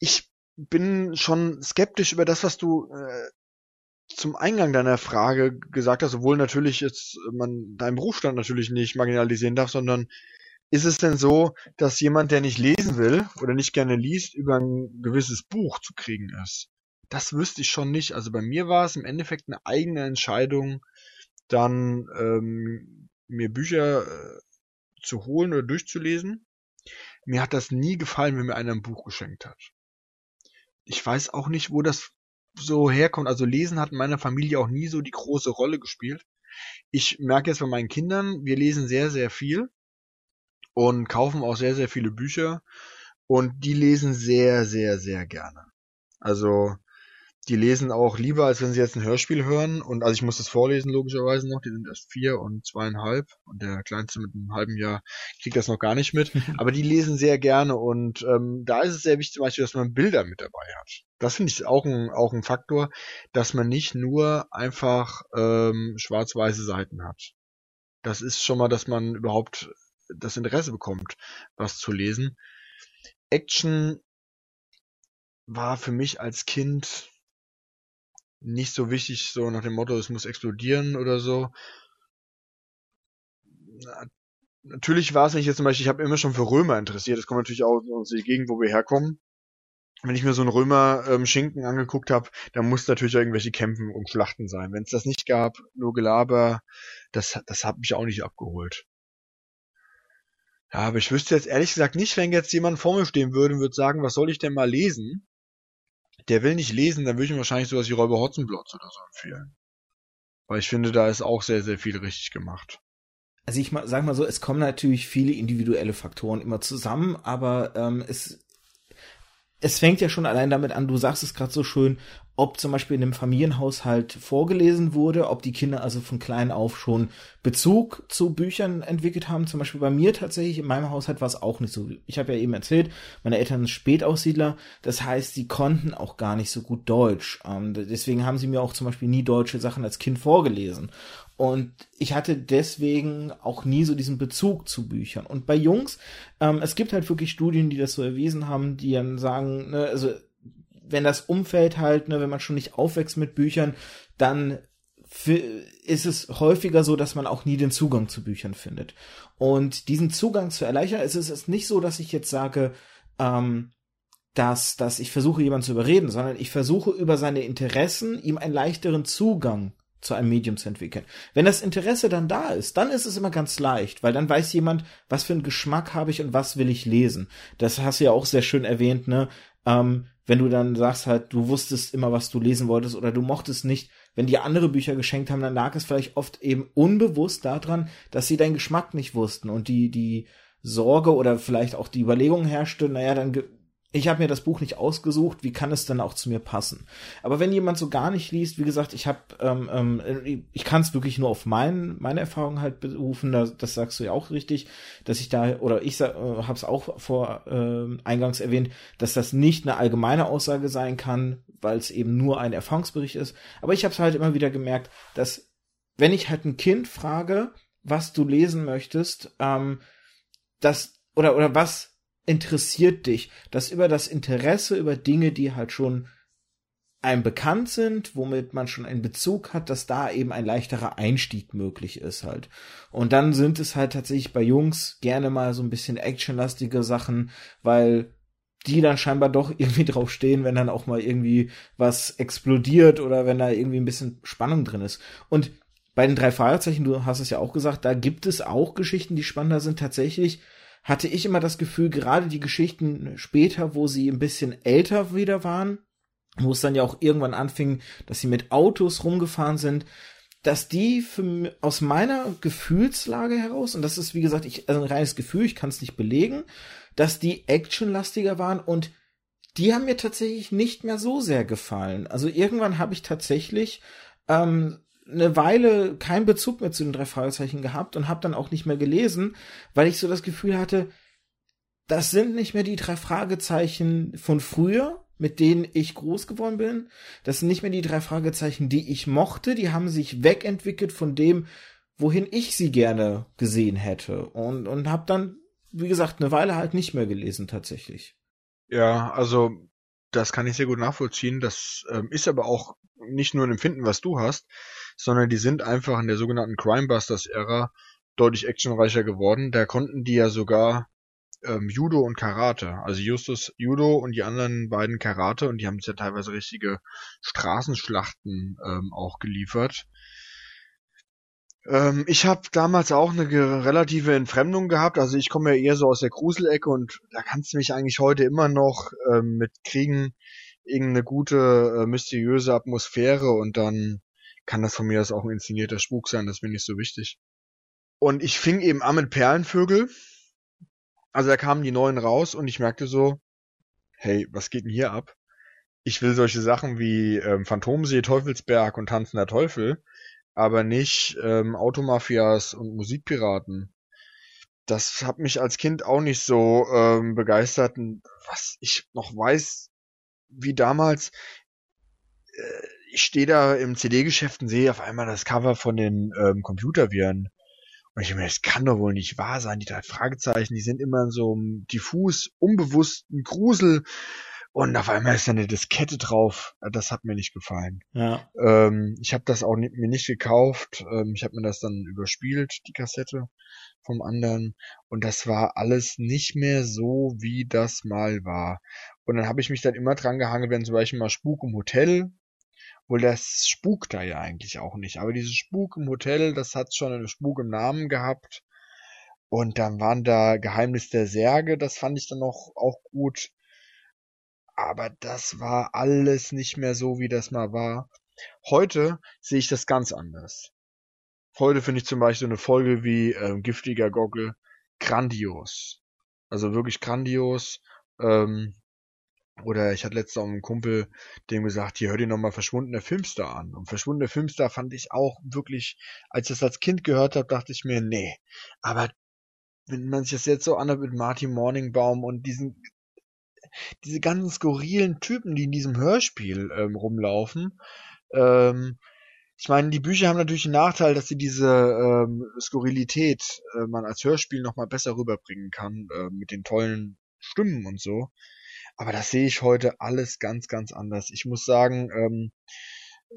Ich bin schon skeptisch über das, was du äh, zum Eingang deiner Frage gesagt hast, obwohl natürlich jetzt man deinen Berufsstand natürlich nicht marginalisieren darf, sondern ist es denn so, dass jemand, der nicht lesen will oder nicht gerne liest, über ein gewisses Buch zu kriegen ist? Das wüsste ich schon nicht. Also bei mir war es im Endeffekt eine eigene Entscheidung, dann ähm, mir Bücher äh, zu holen oder durchzulesen. Mir hat das nie gefallen, wenn mir einer ein Buch geschenkt hat ich weiß auch nicht, wo das so herkommt. Also Lesen hat in meiner Familie auch nie so die große Rolle gespielt. Ich merke jetzt bei meinen Kindern, wir lesen sehr, sehr viel und kaufen auch sehr, sehr viele Bücher und die lesen sehr, sehr, sehr gerne. Also die lesen auch lieber, als wenn sie jetzt ein Hörspiel hören. Und also ich muss das vorlesen, logischerweise noch. Die sind erst vier und zweieinhalb. Und der Kleinste mit einem halben Jahr kriegt das noch gar nicht mit. *laughs* Aber die lesen sehr gerne. Und ähm, da ist es sehr wichtig zum Beispiel, dass man Bilder mit dabei hat. Das finde ich auch ein, auch ein Faktor, dass man nicht nur einfach ähm, schwarz-weiße Seiten hat. Das ist schon mal, dass man überhaupt das Interesse bekommt, was zu lesen. Action war für mich als Kind nicht so wichtig, so nach dem Motto, es muss explodieren oder so. Natürlich war es nicht jetzt zum Beispiel, ich habe immer schon für Römer interessiert, das kommt natürlich auch aus der Gegend, wo wir herkommen. Wenn ich mir so einen Römer-Schinken ähm, angeguckt habe, dann muss natürlich irgendwelche Kämpfen und Schlachten sein. Wenn es das nicht gab, nur Gelaber, das, das hat mich auch nicht abgeholt. Ja, aber ich wüsste jetzt ehrlich gesagt nicht, wenn jetzt jemand vor mir stehen würde und würde sagen, was soll ich denn mal lesen? Der will nicht lesen, dann würde ich ihm wahrscheinlich sowas wie Räuber Hotzenplotz oder so empfehlen. Weil ich finde, da ist auch sehr, sehr viel richtig gemacht. Also ich sag mal so, es kommen natürlich viele individuelle Faktoren immer zusammen, aber ähm, es es fängt ja schon allein damit an, du sagst es gerade so schön, ob zum Beispiel in einem Familienhaushalt vorgelesen wurde, ob die Kinder also von klein auf schon Bezug zu Büchern entwickelt haben. Zum Beispiel bei mir tatsächlich, in meinem Haushalt war es auch nicht so. Ich habe ja eben erzählt, meine Eltern sind Spätaussiedler, das heißt, sie konnten auch gar nicht so gut Deutsch. Ähm, deswegen haben sie mir auch zum Beispiel nie deutsche Sachen als Kind vorgelesen. Und ich hatte deswegen auch nie so diesen Bezug zu Büchern. Und bei Jungs, ähm, es gibt halt wirklich Studien, die das so erwiesen haben, die dann sagen, ne, also wenn das Umfeld halt, ne, wenn man schon nicht aufwächst mit Büchern, dann ist es häufiger so, dass man auch nie den Zugang zu Büchern findet. Und diesen Zugang zu erleichtern, ist es ist nicht so, dass ich jetzt sage, ähm, dass, dass ich versuche, jemanden zu überreden, sondern ich versuche über seine Interessen ihm einen leichteren Zugang zu einem Medium zu entwickeln. Wenn das Interesse dann da ist, dann ist es immer ganz leicht, weil dann weiß jemand, was für einen Geschmack habe ich und was will ich lesen. Das hast du ja auch sehr schön erwähnt, ne? Ähm, wenn du dann sagst halt, du wusstest immer, was du lesen wolltest oder du mochtest nicht, wenn die andere Bücher geschenkt haben, dann lag es vielleicht oft eben unbewusst daran, dass sie deinen Geschmack nicht wussten und die, die Sorge oder vielleicht auch die Überlegung herrschte, naja, dann ich habe mir das Buch nicht ausgesucht, wie kann es denn auch zu mir passen? Aber wenn jemand so gar nicht liest, wie gesagt, ich habe, ähm, ähm, ich kann es wirklich nur auf mein, meine Erfahrung halt berufen, das, das sagst du ja auch richtig, dass ich da, oder ich äh, habe es auch vor äh, eingangs erwähnt, dass das nicht eine allgemeine Aussage sein kann, weil es eben nur ein Erfahrungsbericht ist. Aber ich habe es halt immer wieder gemerkt, dass wenn ich halt ein Kind frage, was du lesen möchtest, ähm, das oder oder was interessiert dich, dass über das Interesse über Dinge, die halt schon einem bekannt sind, womit man schon einen Bezug hat, dass da eben ein leichterer Einstieg möglich ist halt. Und dann sind es halt tatsächlich bei Jungs gerne mal so ein bisschen actionlastige Sachen, weil die dann scheinbar doch *laughs* irgendwie drauf stehen, wenn dann auch mal irgendwie was explodiert oder wenn da irgendwie ein bisschen Spannung drin ist. Und bei den drei Fragezeichen, du hast es ja auch gesagt, da gibt es auch Geschichten, die spannender sind. Tatsächlich hatte ich immer das Gefühl, gerade die Geschichten später, wo sie ein bisschen älter wieder waren, wo es dann ja auch irgendwann anfing, dass sie mit Autos rumgefahren sind, dass die für, aus meiner Gefühlslage heraus, und das ist wie gesagt ich, also ein reines Gefühl, ich kann es nicht belegen, dass die actionlastiger waren und die haben mir tatsächlich nicht mehr so sehr gefallen. Also irgendwann habe ich tatsächlich ähm, eine Weile keinen Bezug mehr zu den drei Fragezeichen gehabt und habe dann auch nicht mehr gelesen, weil ich so das Gefühl hatte, das sind nicht mehr die drei Fragezeichen von früher, mit denen ich groß geworden bin. Das sind nicht mehr die drei Fragezeichen, die ich mochte. Die haben sich wegentwickelt von dem, wohin ich sie gerne gesehen hätte. Und, und habe dann, wie gesagt, eine Weile halt nicht mehr gelesen tatsächlich. Ja, also das kann ich sehr gut nachvollziehen. Das ähm, ist aber auch nicht nur ein Empfinden, was du hast, sondern die sind einfach in der sogenannten Crimebusters-Ära deutlich actionreicher geworden. Da konnten die ja sogar ähm, Judo und Karate. Also Justus Judo und die anderen beiden Karate und die haben ja teilweise richtige Straßenschlachten ähm, auch geliefert. Ähm, ich habe damals auch eine relative Entfremdung gehabt. Also ich komme ja eher so aus der Gruselecke und da kannst du mich eigentlich heute immer noch ähm, mit kriegen irgendeine gute äh, mysteriöse Atmosphäre und dann kann das von mir aus auch ein inszenierter Spuk sein, das ist nicht so wichtig. Und ich fing eben an mit Perlenvögel. Also da kamen die neuen raus und ich merkte so, hey, was geht denn hier ab? Ich will solche Sachen wie ähm, Phantomsee, Teufelsberg und Tanzender Teufel, aber nicht ähm, Automafias und Musikpiraten. Das hat mich als Kind auch nicht so ähm, begeistert. Was ich noch weiß, wie damals, äh, ich stehe da im CD-Geschäft und sehe auf einmal das Cover von den ähm, Computerviren. Und ich denke das kann doch wohl nicht wahr sein. Die drei Fragezeichen, die sind immer in so einem diffus, unbewussten Grusel. Und auf einmal ist da eine Diskette drauf. Das hat mir nicht gefallen. Ja. Ähm, ich habe das auch nicht, mir nicht gekauft. Ähm, ich habe mir das dann überspielt, die Kassette vom anderen. Und das war alles nicht mehr so, wie das mal war. Und dann habe ich mich dann immer dran gehangen, wenn zum Beispiel mal Spuk im Hotel obwohl das spukt da ja eigentlich auch nicht. Aber dieses Spuk im Hotel, das hat schon einen Spuk im Namen gehabt. Und dann waren da Geheimnis der Särge, das fand ich dann noch auch gut. Aber das war alles nicht mehr so, wie das mal war. Heute sehe ich das ganz anders. Heute finde ich zum Beispiel eine Folge wie äh, Giftiger Gockel grandios. Also wirklich grandios. Ähm, oder ich hatte letztens auch einen Kumpel, dem gesagt, hier hör dir nochmal Verschwundener Filmstar an. Und Verschwundener Filmstar fand ich auch wirklich, als ich das als Kind gehört habe, dachte ich mir, nee. Aber wenn man sich das jetzt so anhört mit Martin Morningbaum und diesen, diese ganzen skurrilen Typen, die in diesem Hörspiel ähm, rumlaufen, ähm, ich meine, die Bücher haben natürlich den Nachteil, dass sie diese ähm, Skurrilität äh, man als Hörspiel nochmal besser rüberbringen kann, äh, mit den tollen Stimmen und so. Aber das sehe ich heute alles ganz, ganz anders. Ich muss sagen, ähm,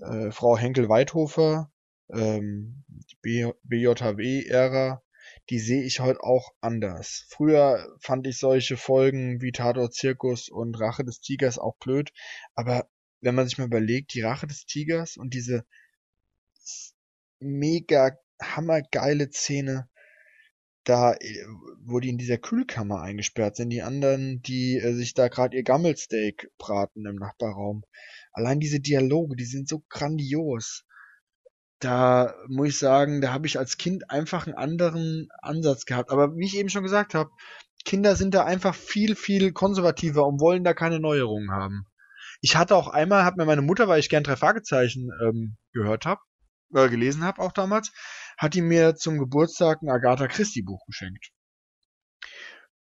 äh, Frau Henkel-Weidhofer, ähm, die BJW-Ära, die sehe ich heute auch anders. Früher fand ich solche Folgen wie Tatort Zirkus und Rache des Tigers auch blöd, aber wenn man sich mal überlegt, die Rache des Tigers und diese mega hammergeile Szene da, äh, wo die in dieser Kühlkammer eingesperrt sind, die anderen, die äh, sich da gerade ihr Gammelsteak braten im Nachbarraum. Allein diese Dialoge, die sind so grandios. Da muss ich sagen, da habe ich als Kind einfach einen anderen Ansatz gehabt. Aber wie ich eben schon gesagt habe, Kinder sind da einfach viel, viel konservativer und wollen da keine Neuerungen haben. Ich hatte auch einmal, hat mir meine Mutter, weil ich gern drei Fragezeichen ähm, gehört habe, äh, gelesen habe auch damals, hat die mir zum Geburtstag ein Agatha Christie Buch geschenkt.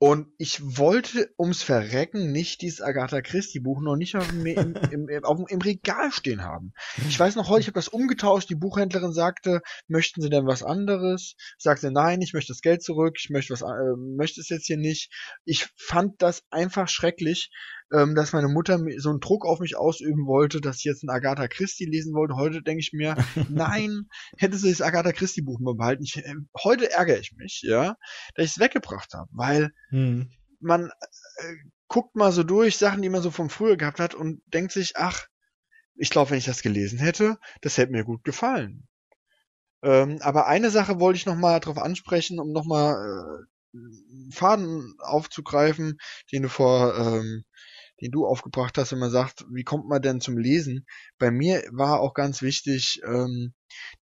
Und ich wollte ums Verrecken nicht dieses Agatha Christie Buch noch nicht im, *laughs* im, im, auf, im Regal stehen haben. Ich weiß noch heute, ich habe das umgetauscht. Die Buchhändlerin sagte, möchten Sie denn was anderes? Ich sagte, nein, ich möchte das Geld zurück. Ich möchte was, äh, möchte es jetzt hier nicht. Ich fand das einfach schrecklich ähm, dass meine Mutter so einen Druck auf mich ausüben wollte, dass ich jetzt ein Agatha Christie lesen wollte. Heute denke ich mir, *laughs* nein, hätte sie das Agatha Christie Buch mal behalten. Ich, äh, heute ärgere ich mich, ja, dass ich es weggebracht habe, weil hm. man äh, guckt mal so durch Sachen, die man so von früher gehabt hat und denkt sich, ach, ich glaube, wenn ich das gelesen hätte, das hätte mir gut gefallen. Ähm, aber eine Sache wollte ich noch mal drauf ansprechen, um noch mal äh, Faden aufzugreifen, den du vor ähm, den du aufgebracht hast, wenn man sagt, wie kommt man denn zum Lesen? Bei mir war auch ganz wichtig, ähm,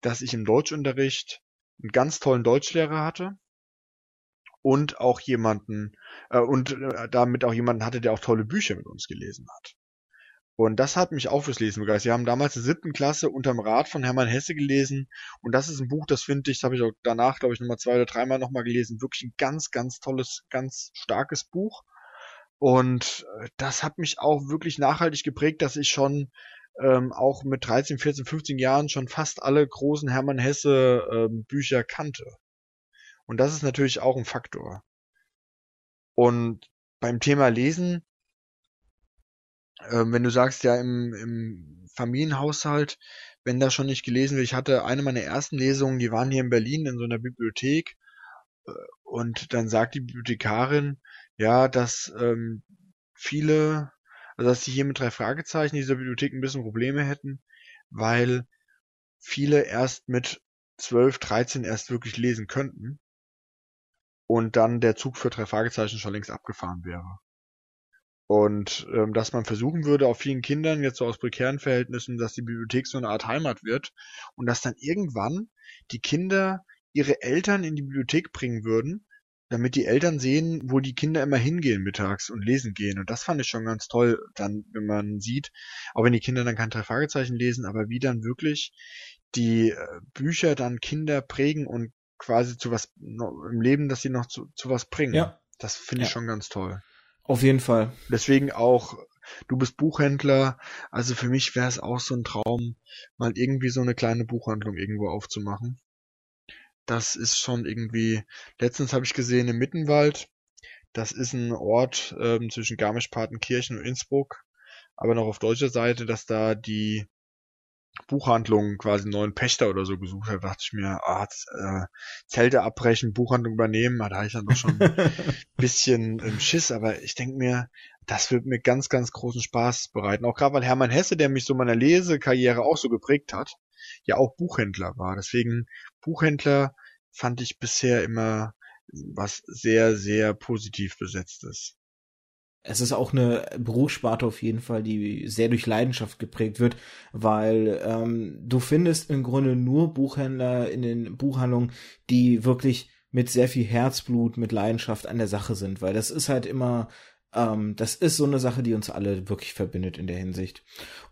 dass ich im Deutschunterricht einen ganz tollen Deutschlehrer hatte und auch jemanden äh, und äh, damit auch jemanden hatte, der auch tolle Bücher mit uns gelesen hat. Und das hat mich auch fürs Lesen begeistert. Wir haben damals in der siebten Klasse unterm Rat von Hermann Hesse gelesen. Und das ist ein Buch, das finde ich, das habe ich auch danach, glaube ich, nochmal zwei oder dreimal nochmal gelesen. Wirklich ein ganz, ganz tolles, ganz starkes Buch. Und äh, das hat mich auch wirklich nachhaltig geprägt, dass ich schon ähm, auch mit 13, 14, 15 Jahren schon fast alle großen Hermann Hesse ähm, Bücher kannte. Und das ist natürlich auch ein Faktor. Und beim Thema Lesen, äh, wenn du sagst, ja, im, im Familienhaushalt, wenn da schon nicht gelesen wird, ich hatte eine meiner ersten Lesungen, die waren hier in Berlin in so einer Bibliothek, äh, und dann sagt die Bibliothekarin, ja, dass ähm, viele, also dass sie hier mit drei Fragezeichen dieser Bibliothek ein bisschen Probleme hätten, weil viele erst mit 12, 13 erst wirklich lesen könnten und dann der Zug für drei Fragezeichen schon längst abgefahren wäre. Und ähm, dass man versuchen würde, auf vielen Kindern, jetzt so aus prekären Verhältnissen, dass die Bibliothek so eine Art Heimat wird und dass dann irgendwann die Kinder ihre Eltern in die Bibliothek bringen würden damit die Eltern sehen, wo die Kinder immer hingehen mittags und lesen gehen. Und das fand ich schon ganz toll, dann, wenn man sieht, auch wenn die Kinder dann kein drei Fragezeichen lesen, aber wie dann wirklich die äh, Bücher dann Kinder prägen und quasi zu was im Leben, dass sie noch zu, zu was bringen. Ja. Das finde ich ja. schon ganz toll. Auf jeden Fall. Deswegen auch, du bist Buchhändler, also für mich wäre es auch so ein Traum, mal irgendwie so eine kleine Buchhandlung irgendwo aufzumachen. Das ist schon irgendwie. Letztens habe ich gesehen im Mittenwald. Das ist ein Ort ähm, zwischen Garmisch-Partenkirchen und Innsbruck, aber noch auf deutscher Seite, dass da die Buchhandlung quasi einen neuen Pächter oder so gesucht hat, dachte ich mir, ah, äh, Zelte abbrechen, Buchhandlung übernehmen, da habe ich dann doch schon ein *laughs* bisschen ähm, Schiss, aber ich denke mir, das wird mir ganz, ganz großen Spaß bereiten. Auch gerade weil Hermann Hesse, der mich so meiner Lesekarriere auch so geprägt hat, ja auch Buchhändler war. Deswegen Buchhändler fand ich bisher immer was sehr, sehr positiv besetztes. Es ist auch eine Berufssparte auf jeden Fall, die sehr durch Leidenschaft geprägt wird, weil ähm, du findest im Grunde nur Buchhändler in den Buchhandlungen, die wirklich mit sehr viel Herzblut, mit Leidenschaft an der Sache sind, weil das ist halt immer ähm, das ist so eine Sache, die uns alle wirklich verbindet in der Hinsicht.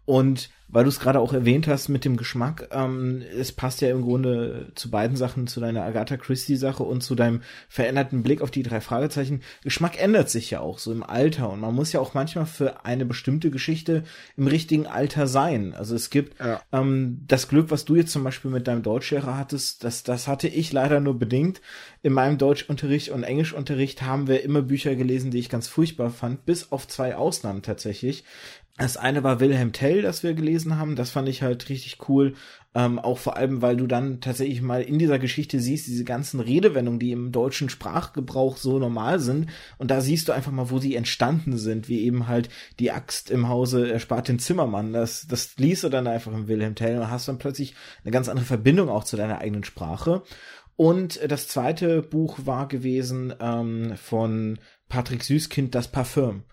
Und weil du es gerade auch erwähnt hast mit dem Geschmack, ähm, es passt ja im Grunde zu beiden Sachen, zu deiner Agatha Christie-Sache und zu deinem veränderten Blick auf die drei Fragezeichen. Geschmack ändert sich ja auch so im Alter und man muss ja auch manchmal für eine bestimmte Geschichte im richtigen Alter sein. Also es gibt ja. ähm, das Glück, was du jetzt zum Beispiel mit deinem Deutschlehrer hattest, das, das hatte ich leider nur bedingt. In meinem Deutschunterricht und Englischunterricht haben wir immer Bücher gelesen, die ich ganz furchtbar fand, bis auf zwei Ausnahmen tatsächlich. Das eine war Wilhelm Tell, das wir gelesen haben. Das fand ich halt richtig cool. Ähm, auch vor allem, weil du dann tatsächlich mal in dieser Geschichte siehst, diese ganzen Redewendungen, die im deutschen Sprachgebrauch so normal sind. Und da siehst du einfach mal, wo sie entstanden sind, wie eben halt die Axt im Hause erspart den Zimmermann. Das, das liest du dann einfach im Wilhelm Tell und hast dann plötzlich eine ganz andere Verbindung auch zu deiner eigenen Sprache. Und das zweite Buch war gewesen ähm, von Patrick Süßkind, Das Parfüm.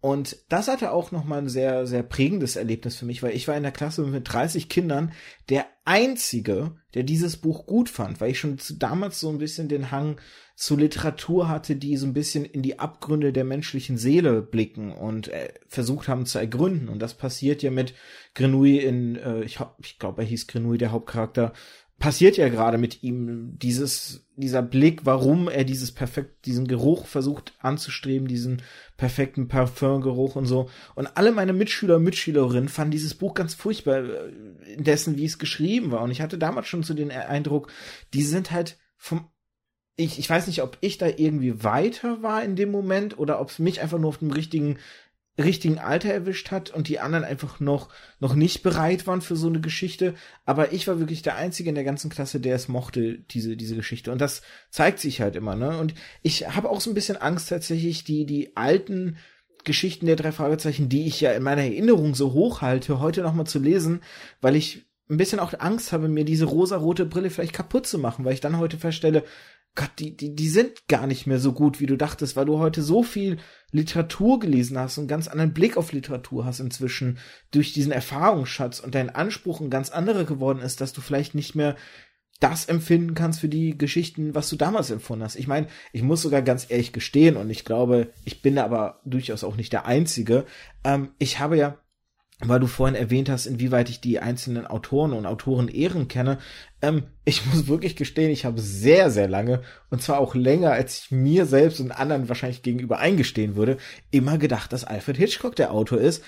Und das hatte auch nochmal ein sehr, sehr prägendes Erlebnis für mich, weil ich war in der Klasse mit 30 Kindern der einzige, der dieses Buch gut fand, weil ich schon damals so ein bisschen den Hang zu Literatur hatte, die so ein bisschen in die Abgründe der menschlichen Seele blicken und äh, versucht haben zu ergründen. Und das passiert ja mit Grenouille in, äh, ich, ich glaube, er hieß Grenouille, der Hauptcharakter, passiert ja gerade mit ihm dieses dieser Blick, warum er dieses perfekt diesen Geruch versucht anzustreben, diesen perfekten Parfumgeruch und so. Und alle meine Mitschüler und Mitschülerinnen fanden dieses Buch ganz furchtbar, äh, dessen wie es geschrieben war. Und ich hatte damals schon so den Eindruck, die sind halt vom ich, ich weiß nicht, ob ich da irgendwie weiter war in dem Moment oder ob es mich einfach nur auf dem richtigen richtigen Alter erwischt hat und die anderen einfach noch, noch nicht bereit waren für so eine Geschichte. Aber ich war wirklich der Einzige in der ganzen Klasse, der es mochte, diese, diese Geschichte. Und das zeigt sich halt immer, ne? Und ich habe auch so ein bisschen Angst tatsächlich, die, die alten Geschichten der drei Fragezeichen, die ich ja in meiner Erinnerung so hoch halte, heute nochmal zu lesen, weil ich ein bisschen auch Angst habe, mir diese rosa-rote Brille vielleicht kaputt zu machen, weil ich dann heute feststelle, Gott, die, die, die sind gar nicht mehr so gut, wie du dachtest, weil du heute so viel Literatur gelesen hast und einen ganz anderen Blick auf Literatur hast inzwischen durch diesen Erfahrungsschatz und dein Anspruch ein ganz anderer geworden ist, dass du vielleicht nicht mehr das empfinden kannst für die Geschichten, was du damals empfunden hast. Ich meine, ich muss sogar ganz ehrlich gestehen und ich glaube, ich bin aber durchaus auch nicht der Einzige. Ähm, ich habe ja weil du vorhin erwähnt hast, inwieweit ich die einzelnen Autoren und Autoren Ehren kenne. Ähm, ich *laughs* muss wirklich gestehen, ich habe sehr, sehr lange, und zwar auch länger, als ich mir selbst und anderen wahrscheinlich gegenüber eingestehen würde, immer gedacht, dass Alfred Hitchcock der Autor ist.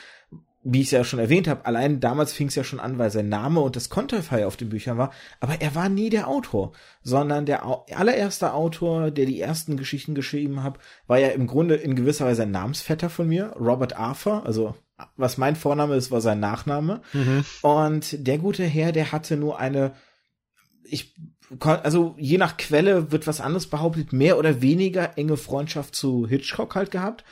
Wie ich es ja schon erwähnt habe, allein damals fing es ja schon an, weil sein Name und das Konterfei auf den Büchern war, aber er war nie der Autor, sondern der allererste Autor, der die ersten Geschichten geschrieben hat, war ja im Grunde in gewisser Weise ein Namensvetter von mir, Robert Arthur, also was mein Vorname ist, war sein Nachname. Mhm. Und der gute Herr, der hatte nur eine, ich, also je nach Quelle wird was anderes behauptet, mehr oder weniger enge Freundschaft zu Hitchcock halt gehabt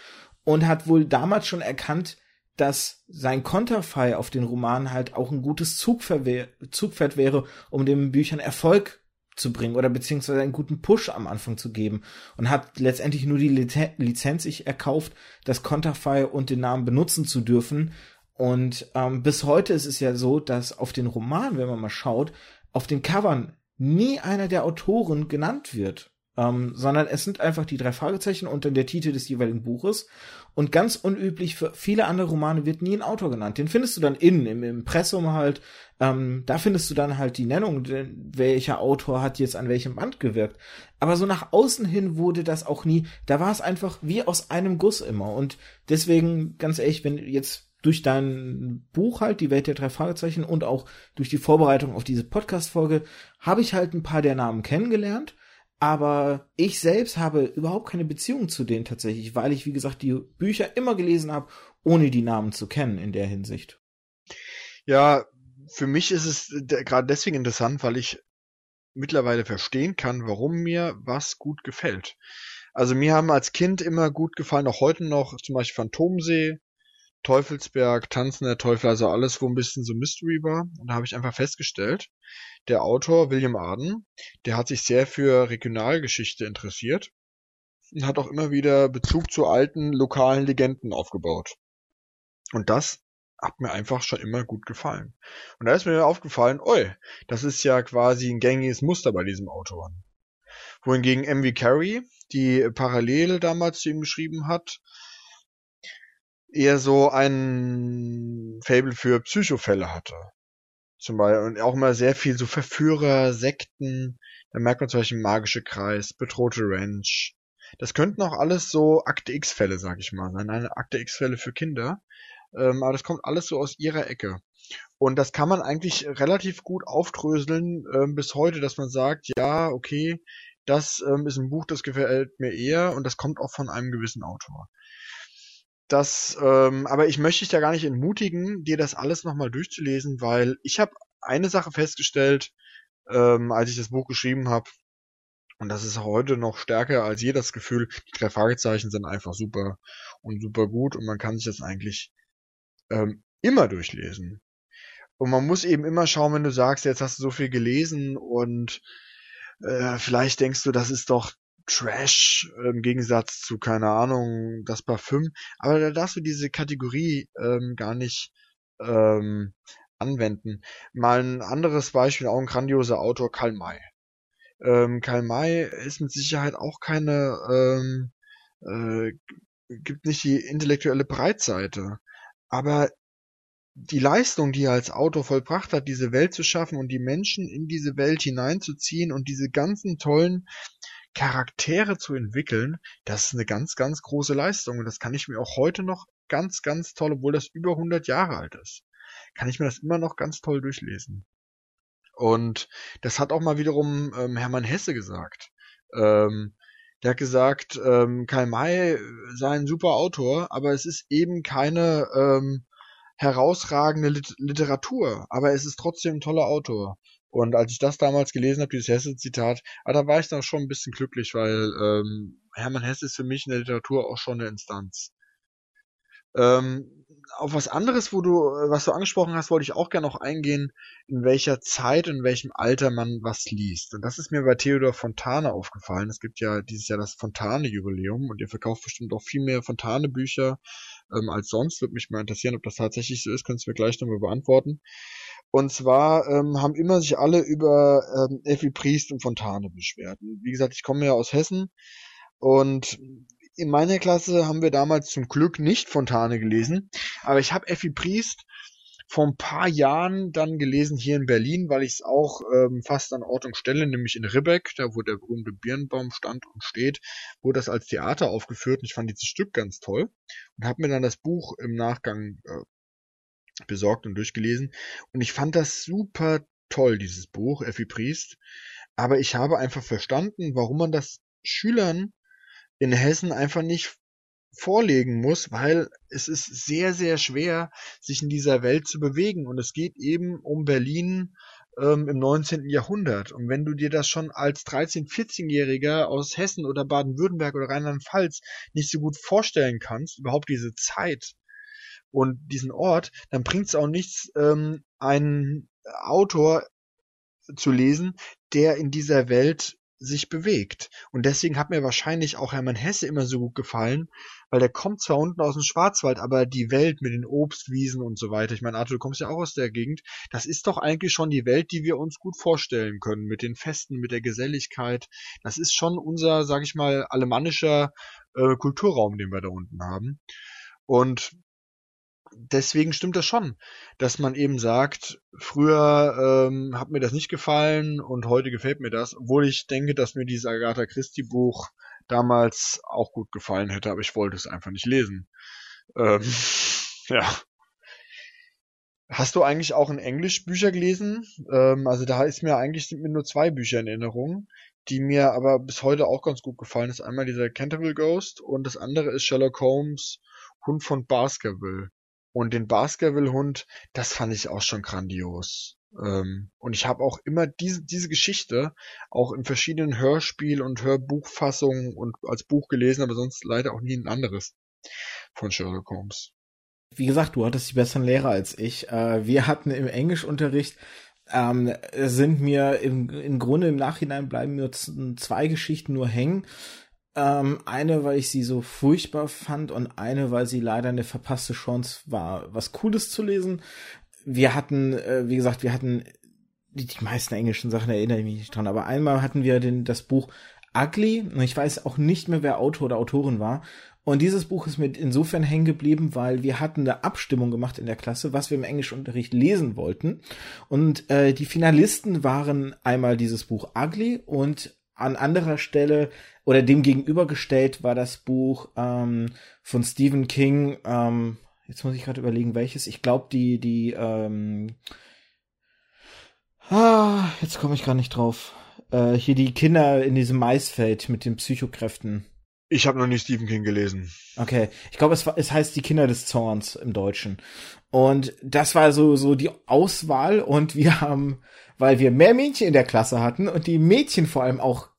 und hat wohl damals schon erkannt, dass sein Konterfei auf den Roman halt auch ein gutes Zugpferd wäre, um den Büchern Erfolg zu bringen oder beziehungsweise einen guten Push am Anfang zu geben und hat letztendlich nur die Lizenz sich erkauft, das Konterfei und den Namen benutzen zu dürfen. Und ähm, bis heute ist es ja so, dass auf den Roman, wenn man mal schaut, auf den Covern nie einer der Autoren genannt wird ähm, sondern es sind einfach die drei Fragezeichen und dann der Titel des jeweiligen Buches. Und ganz unüblich für viele andere Romane wird nie ein Autor genannt. Den findest du dann innen, im Impressum halt. Ähm, da findest du dann halt die Nennung, welcher Autor hat jetzt an welchem Band gewirkt. Aber so nach außen hin wurde das auch nie, da war es einfach wie aus einem Guss immer. Und deswegen, ganz ehrlich, wenn jetzt durch dein Buch halt, die Welt der drei Fragezeichen und auch durch die Vorbereitung auf diese Podcast-Folge, habe ich halt ein paar der Namen kennengelernt aber ich selbst habe überhaupt keine Beziehung zu denen tatsächlich, weil ich, wie gesagt, die Bücher immer gelesen habe, ohne die Namen zu kennen in der Hinsicht. Ja, für mich ist es gerade deswegen interessant, weil ich mittlerweile verstehen kann, warum mir was gut gefällt. Also mir haben als Kind immer gut gefallen, auch heute noch zum Beispiel Phantomsee, Teufelsberg, Tanzen der Teufel, also alles, wo ein bisschen so Mystery war. Und da habe ich einfach festgestellt, der Autor William Arden, der hat sich sehr für Regionalgeschichte interessiert und hat auch immer wieder Bezug zu alten lokalen Legenden aufgebaut. Und das hat mir einfach schon immer gut gefallen. Und da ist mir aufgefallen, oi, das ist ja quasi ein gängiges Muster bei diesem Autor. Wohingegen M.V. Carey, die parallel damals zu ihm geschrieben hat, eher so ein Fable für Psychofälle hatte. Zum Beispiel, und auch immer sehr viel so Verführer, Sekten, da merkt man zum Beispiel Magische Kreis, Bedrohte Ranch. Das könnten auch alles so Akte X-Fälle, sag ich mal, sein. Eine Akte X-Fälle für Kinder. Ähm, aber das kommt alles so aus ihrer Ecke. Und das kann man eigentlich relativ gut aufdröseln ähm, bis heute, dass man sagt, ja, okay, das ähm, ist ein Buch, das gefällt mir eher und das kommt auch von einem gewissen Autor. Das, ähm, aber ich möchte dich da gar nicht entmutigen, dir das alles nochmal durchzulesen, weil ich habe eine Sache festgestellt, ähm, als ich das Buch geschrieben habe, und das ist heute noch stärker als je das Gefühl, die drei Fragezeichen sind einfach super und super gut und man kann sich das eigentlich ähm, immer durchlesen. Und man muss eben immer schauen, wenn du sagst, jetzt hast du so viel gelesen und äh, vielleicht denkst du, das ist doch Trash im Gegensatz zu, keine Ahnung, das Parfüm. Aber da darfst du diese Kategorie ähm, gar nicht ähm, anwenden. Mal ein anderes Beispiel, auch ein grandioser Autor, Karl May. Ähm, Karl May ist mit Sicherheit auch keine, ähm, äh, gibt nicht die intellektuelle Breitseite. Aber die Leistung, die er als Autor vollbracht hat, diese Welt zu schaffen und die Menschen in diese Welt hineinzuziehen und diese ganzen tollen Charaktere zu entwickeln, das ist eine ganz, ganz große Leistung. Und das kann ich mir auch heute noch ganz, ganz toll, obwohl das über 100 Jahre alt ist, kann ich mir das immer noch ganz toll durchlesen. Und das hat auch mal wiederum ähm, Hermann Hesse gesagt. Ähm, der hat gesagt, ähm, Karl May sei ein super Autor, aber es ist eben keine ähm, herausragende Lit Literatur, aber es ist trotzdem ein toller Autor. Und als ich das damals gelesen habe, dieses Hesse-Zitat, ah, da war ich dann schon ein bisschen glücklich, weil ähm, Hermann Hesse ist für mich in der Literatur auch schon eine Instanz. Ähm, auf was anderes, wo du, was du angesprochen hast, wollte ich auch gerne noch eingehen, in welcher Zeit in welchem Alter man was liest. Und das ist mir bei Theodor Fontane aufgefallen. Es gibt ja dieses Jahr das Fontane-Jubiläum und ihr verkauft bestimmt auch viel mehr Fontane-Bücher ähm, als sonst. Würde mich mal interessieren, ob das tatsächlich so ist. Könntest du mir gleich nochmal beantworten. Und zwar ähm, haben immer sich alle über ähm, Effi Priest und Fontane beschwert. Wie gesagt, ich komme ja aus Hessen. Und in meiner Klasse haben wir damals zum Glück nicht Fontane gelesen, aber ich habe Effi Priest vor ein paar Jahren dann gelesen hier in Berlin, weil ich es auch ähm, fast an Ort und Stelle, nämlich in Ribbeck, da wo der berühmte Birnbaum stand und steht, wurde das als Theater aufgeführt. Und ich fand dieses Stück ganz toll. Und habe mir dann das Buch im Nachgang äh, besorgt und durchgelesen und ich fand das super toll, dieses Buch, Effi Priest, aber ich habe einfach verstanden, warum man das Schülern in Hessen einfach nicht vorlegen muss, weil es ist sehr, sehr schwer, sich in dieser Welt zu bewegen. Und es geht eben um Berlin ähm, im 19. Jahrhundert. Und wenn du dir das schon als 13-, 14-Jähriger aus Hessen oder Baden-Württemberg oder Rheinland-Pfalz nicht so gut vorstellen kannst, überhaupt diese Zeit und diesen Ort, dann bringt es auch nichts, ähm, einen Autor zu lesen, der in dieser Welt sich bewegt. Und deswegen hat mir wahrscheinlich auch Hermann Hesse immer so gut gefallen, weil der kommt zwar unten aus dem Schwarzwald, aber die Welt mit den Obstwiesen und so weiter, ich meine, Arthur, du kommst ja auch aus der Gegend, das ist doch eigentlich schon die Welt, die wir uns gut vorstellen können, mit den Festen, mit der Geselligkeit. Das ist schon unser, sag ich mal, alemannischer äh, Kulturraum, den wir da unten haben. Und deswegen stimmt das schon, dass man eben sagt, früher ähm, hat mir das nicht gefallen und heute gefällt mir das, obwohl ich denke, dass mir dieses Agatha Christie Buch damals auch gut gefallen hätte, aber ich wollte es einfach nicht lesen. Ähm, *laughs* ja. Hast du eigentlich auch in Englisch Bücher gelesen? Ähm, also da ist mir eigentlich sind mir nur zwei Bücher in Erinnerung, die mir aber bis heute auch ganz gut gefallen. Das ist einmal dieser Canterville Ghost und das andere ist Sherlock Holmes Hund von Baskerville. Und den Baskerville-Hund, das fand ich auch schon grandios. Ähm, und ich habe auch immer diese, diese Geschichte auch in verschiedenen Hörspiel- und Hörbuchfassungen und als Buch gelesen, aber sonst leider auch nie ein anderes von Sherlock Holmes. Wie gesagt, du hattest die besseren Lehrer als ich. Äh, wir hatten im Englischunterricht ähm, sind mir im, im Grunde im Nachhinein bleiben mir zwei Geschichten nur hängen. Ähm, eine, weil ich sie so furchtbar fand und eine, weil sie leider eine verpasste Chance war, was Cooles zu lesen. Wir hatten, äh, wie gesagt, wir hatten die, die meisten englischen Sachen erinnere ich mich nicht dran, aber einmal hatten wir den, das Buch Ugly. und Ich weiß auch nicht mehr, wer Autor oder Autorin war. Und dieses Buch ist mir insofern hängen geblieben, weil wir hatten eine Abstimmung gemacht in der Klasse, was wir im Englischunterricht lesen wollten. Und äh, die Finalisten waren einmal dieses Buch Ugly und an anderer Stelle oder dem gegenübergestellt war das Buch ähm, von Stephen King. Ähm, jetzt muss ich gerade überlegen, welches. Ich glaube, die, die, ähm, ah, jetzt komme ich gar nicht drauf. Äh, hier die Kinder in diesem Maisfeld mit den Psychokräften. Ich habe noch nie Stephen King gelesen. Okay, ich glaube, es, es heißt die Kinder des Zorns im Deutschen. Und das war so so die Auswahl und wir haben, weil wir mehr Mädchen in der Klasse hatten und die Mädchen vor allem auch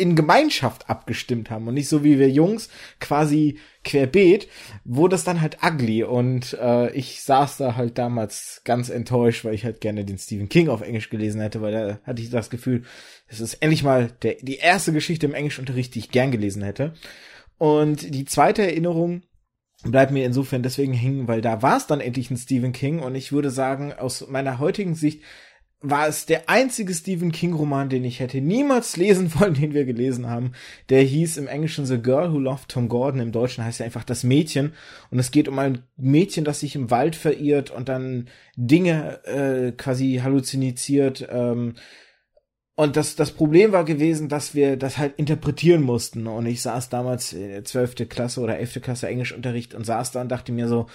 in Gemeinschaft abgestimmt haben und nicht so wie wir Jungs quasi querbeet, wurde es dann halt ugly und äh, ich saß da halt damals ganz enttäuscht, weil ich halt gerne den Stephen King auf Englisch gelesen hätte, weil da hatte ich das Gefühl, es ist endlich mal der, die erste Geschichte im Englischunterricht, die ich gern gelesen hätte. Und die zweite Erinnerung bleibt mir insofern deswegen hängen, weil da war es dann endlich ein Stephen King und ich würde sagen, aus meiner heutigen Sicht war es der einzige Stephen King Roman, den ich hätte niemals lesen *laughs* wollen, den wir gelesen haben. Der hieß im Englischen The Girl Who Loved Tom Gordon, im Deutschen heißt er einfach das Mädchen. Und es geht um ein Mädchen, das sich im Wald verirrt und dann Dinge äh, quasi halluziniert. Ähm, und das, das Problem war gewesen, dass wir das halt interpretieren mussten. Und ich saß damals in der 12. Klasse oder 11. Klasse Englischunterricht und saß da und dachte mir so,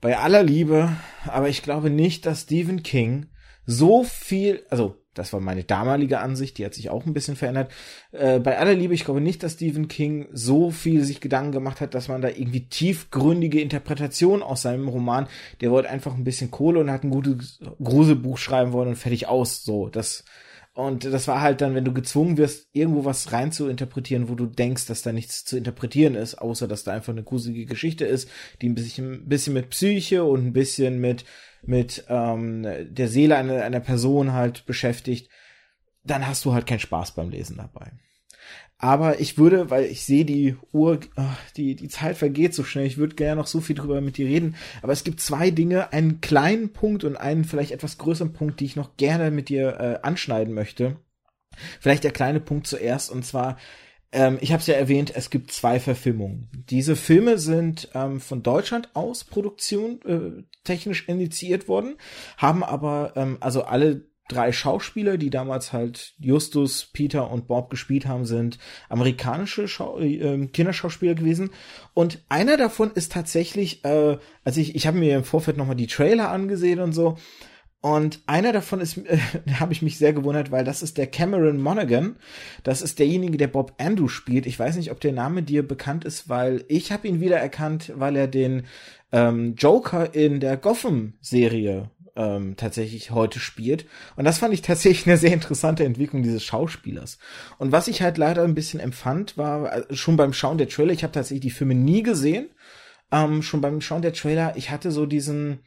bei aller Liebe, aber ich glaube nicht, dass Stephen King so viel, also das war meine damalige Ansicht, die hat sich auch ein bisschen verändert. Äh, bei aller Liebe, ich glaube nicht, dass Stephen King so viel sich Gedanken gemacht hat, dass man da irgendwie tiefgründige Interpretation aus seinem Roman, der wollte einfach ein bisschen Kohle und hat ein gutes Gruselbuch schreiben wollen und fertig aus. So, das und das war halt dann, wenn du gezwungen wirst, irgendwo was rein zu interpretieren, wo du denkst, dass da nichts zu interpretieren ist, außer dass da einfach eine gruselige Geschichte ist, die ein bisschen, ein bisschen mit Psyche und ein bisschen mit mit ähm, der Seele einer, einer Person halt beschäftigt, dann hast du halt keinen Spaß beim Lesen dabei. Aber ich würde, weil ich sehe die Uhr, ach, die, die Zeit vergeht so schnell, ich würde gerne noch so viel drüber mit dir reden. Aber es gibt zwei Dinge, einen kleinen Punkt und einen vielleicht etwas größeren Punkt, die ich noch gerne mit dir äh, anschneiden möchte. Vielleicht der kleine Punkt zuerst, und zwar ähm, ich habe es ja erwähnt, es gibt zwei Verfilmungen. Diese Filme sind ähm, von Deutschland aus Produktion äh, technisch initiiert worden, haben aber ähm, also alle drei Schauspieler, die damals halt Justus, Peter und Bob gespielt haben, sind amerikanische Schau äh, Kinderschauspieler gewesen. Und einer davon ist tatsächlich, äh, also ich, ich habe mir im Vorfeld nochmal die Trailer angesehen und so. Und einer davon ist, *laughs* äh, habe ich mich sehr gewundert, weil das ist der Cameron Monaghan. Das ist derjenige, der Bob Andrew spielt. Ich weiß nicht, ob der Name dir bekannt ist, weil ich habe ihn wiedererkannt, weil er den ähm, Joker in der Gotham-Serie ähm, tatsächlich heute spielt. Und das fand ich tatsächlich eine sehr interessante Entwicklung dieses Schauspielers. Und was ich halt leider ein bisschen empfand, war äh, schon beim Schauen der Trailer, ich habe tatsächlich die Filme nie gesehen, ähm, schon beim Schauen der Trailer, ich hatte so diesen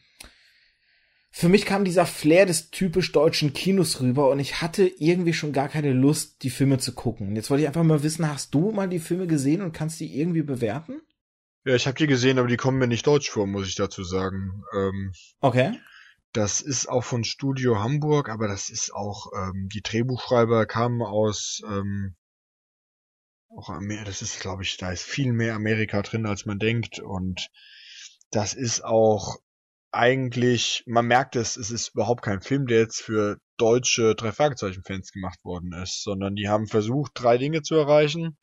für mich kam dieser Flair des typisch deutschen Kinos rüber und ich hatte irgendwie schon gar keine Lust, die Filme zu gucken. Jetzt wollte ich einfach mal wissen, hast du mal die Filme gesehen und kannst die irgendwie bewerten? Ja, ich habe die gesehen, aber die kommen mir nicht deutsch vor, muss ich dazu sagen. Ähm, okay. Das ist auch von Studio Hamburg, aber das ist auch, ähm, die Drehbuchschreiber kamen aus, ähm, auch Amerika, das ist, glaube ich, da ist viel mehr Amerika drin, als man denkt. Und das ist auch eigentlich, man merkt es, es ist überhaupt kein Film, der jetzt für deutsche drei Fragezeichen-Fans gemacht worden ist, sondern die haben versucht, drei Dinge zu erreichen.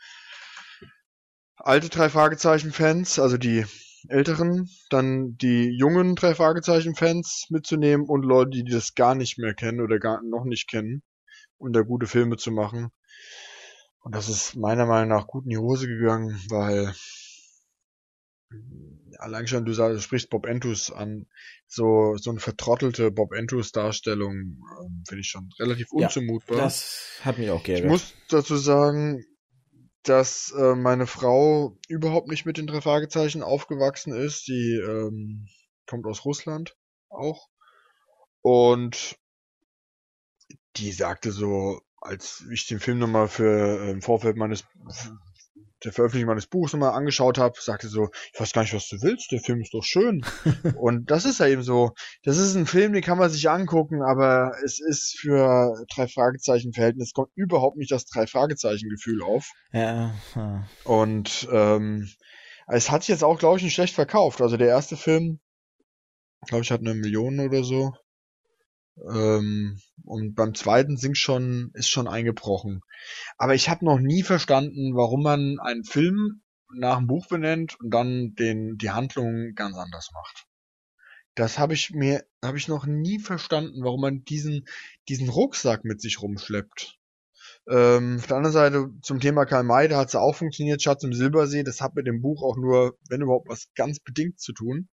Alte drei Fragezeichen-Fans, also die älteren, dann die jungen drei Fragezeichen-Fans mitzunehmen und Leute, die das gar nicht mehr kennen oder gar noch nicht kennen, um da gute Filme zu machen. Und das ist meiner Meinung nach gut in die Hose gegangen, weil allein schon, du, sagst, du sprichst Bob Entus an, so, so eine vertrottelte Bob Entus Darstellung ähm, finde ich schon relativ unzumutbar. Ja, das hat mich auch geärgert. Ich muss dazu sagen, dass äh, meine Frau überhaupt nicht mit den drei Fragezeichen aufgewachsen ist. Die ähm, kommt aus Russland auch. Und die sagte so, als ich den Film nochmal für äh, im Vorfeld meines der Veröffentlichung meines Buchs nochmal angeschaut habe, sagte so, ich weiß gar nicht, was du willst, der Film ist doch schön. *laughs* und das ist ja eben so, das ist ein Film, den kann man sich angucken, aber es ist für drei Fragezeichen Verhältnis kommt überhaupt nicht das drei Fragezeichen Gefühl auf. Ja. Und ähm, es hat sich jetzt auch, glaube ich, nicht schlecht verkauft. Also der erste Film, glaube ich, hat eine Million oder so. Ähm, und beim zweiten sind schon, ist schon eingebrochen. Aber ich habe noch nie verstanden, warum man einen Film nach einem Buch benennt und dann den, die Handlung ganz anders macht. Das habe ich mir, habe ich noch nie verstanden, warum man diesen, diesen Rucksack mit sich rumschleppt. Ähm, auf der anderen Seite zum Thema Karl May, da hat es auch funktioniert, Schatz im Silbersee, das hat mit dem Buch auch nur, wenn überhaupt, was ganz bedingt zu tun.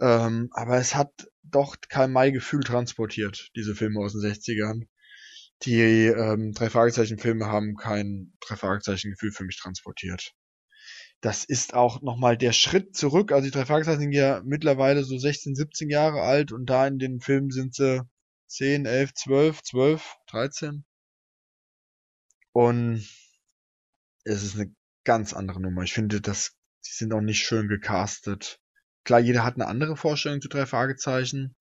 Ähm, aber es hat doch Karl May Gefühl transportiert, diese Filme aus den 60ern. die ähm, drei Fragezeichen Filme haben kein drei Fragezeichen Gefühl für mich transportiert. Das ist auch nochmal der Schritt zurück. Also die drei Fragezeichen sind ja mittlerweile so 16, 17 Jahre alt und da in den Filmen sind sie 10, 11, 12, 12, 13. Und es ist eine ganz andere Nummer. Ich finde, dass die sind auch nicht schön gecastet. Klar, jeder hat eine andere Vorstellung zu drei Fragezeichen.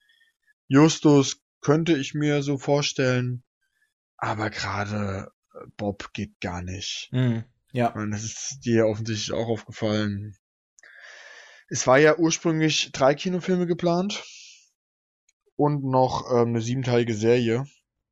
Justus könnte ich mir so vorstellen, aber gerade äh, Bob geht gar nicht. Mhm. Ja. Und das ist dir offensichtlich auch aufgefallen. Es war ja ursprünglich drei Kinofilme geplant und noch ähm, eine siebenteilige Serie.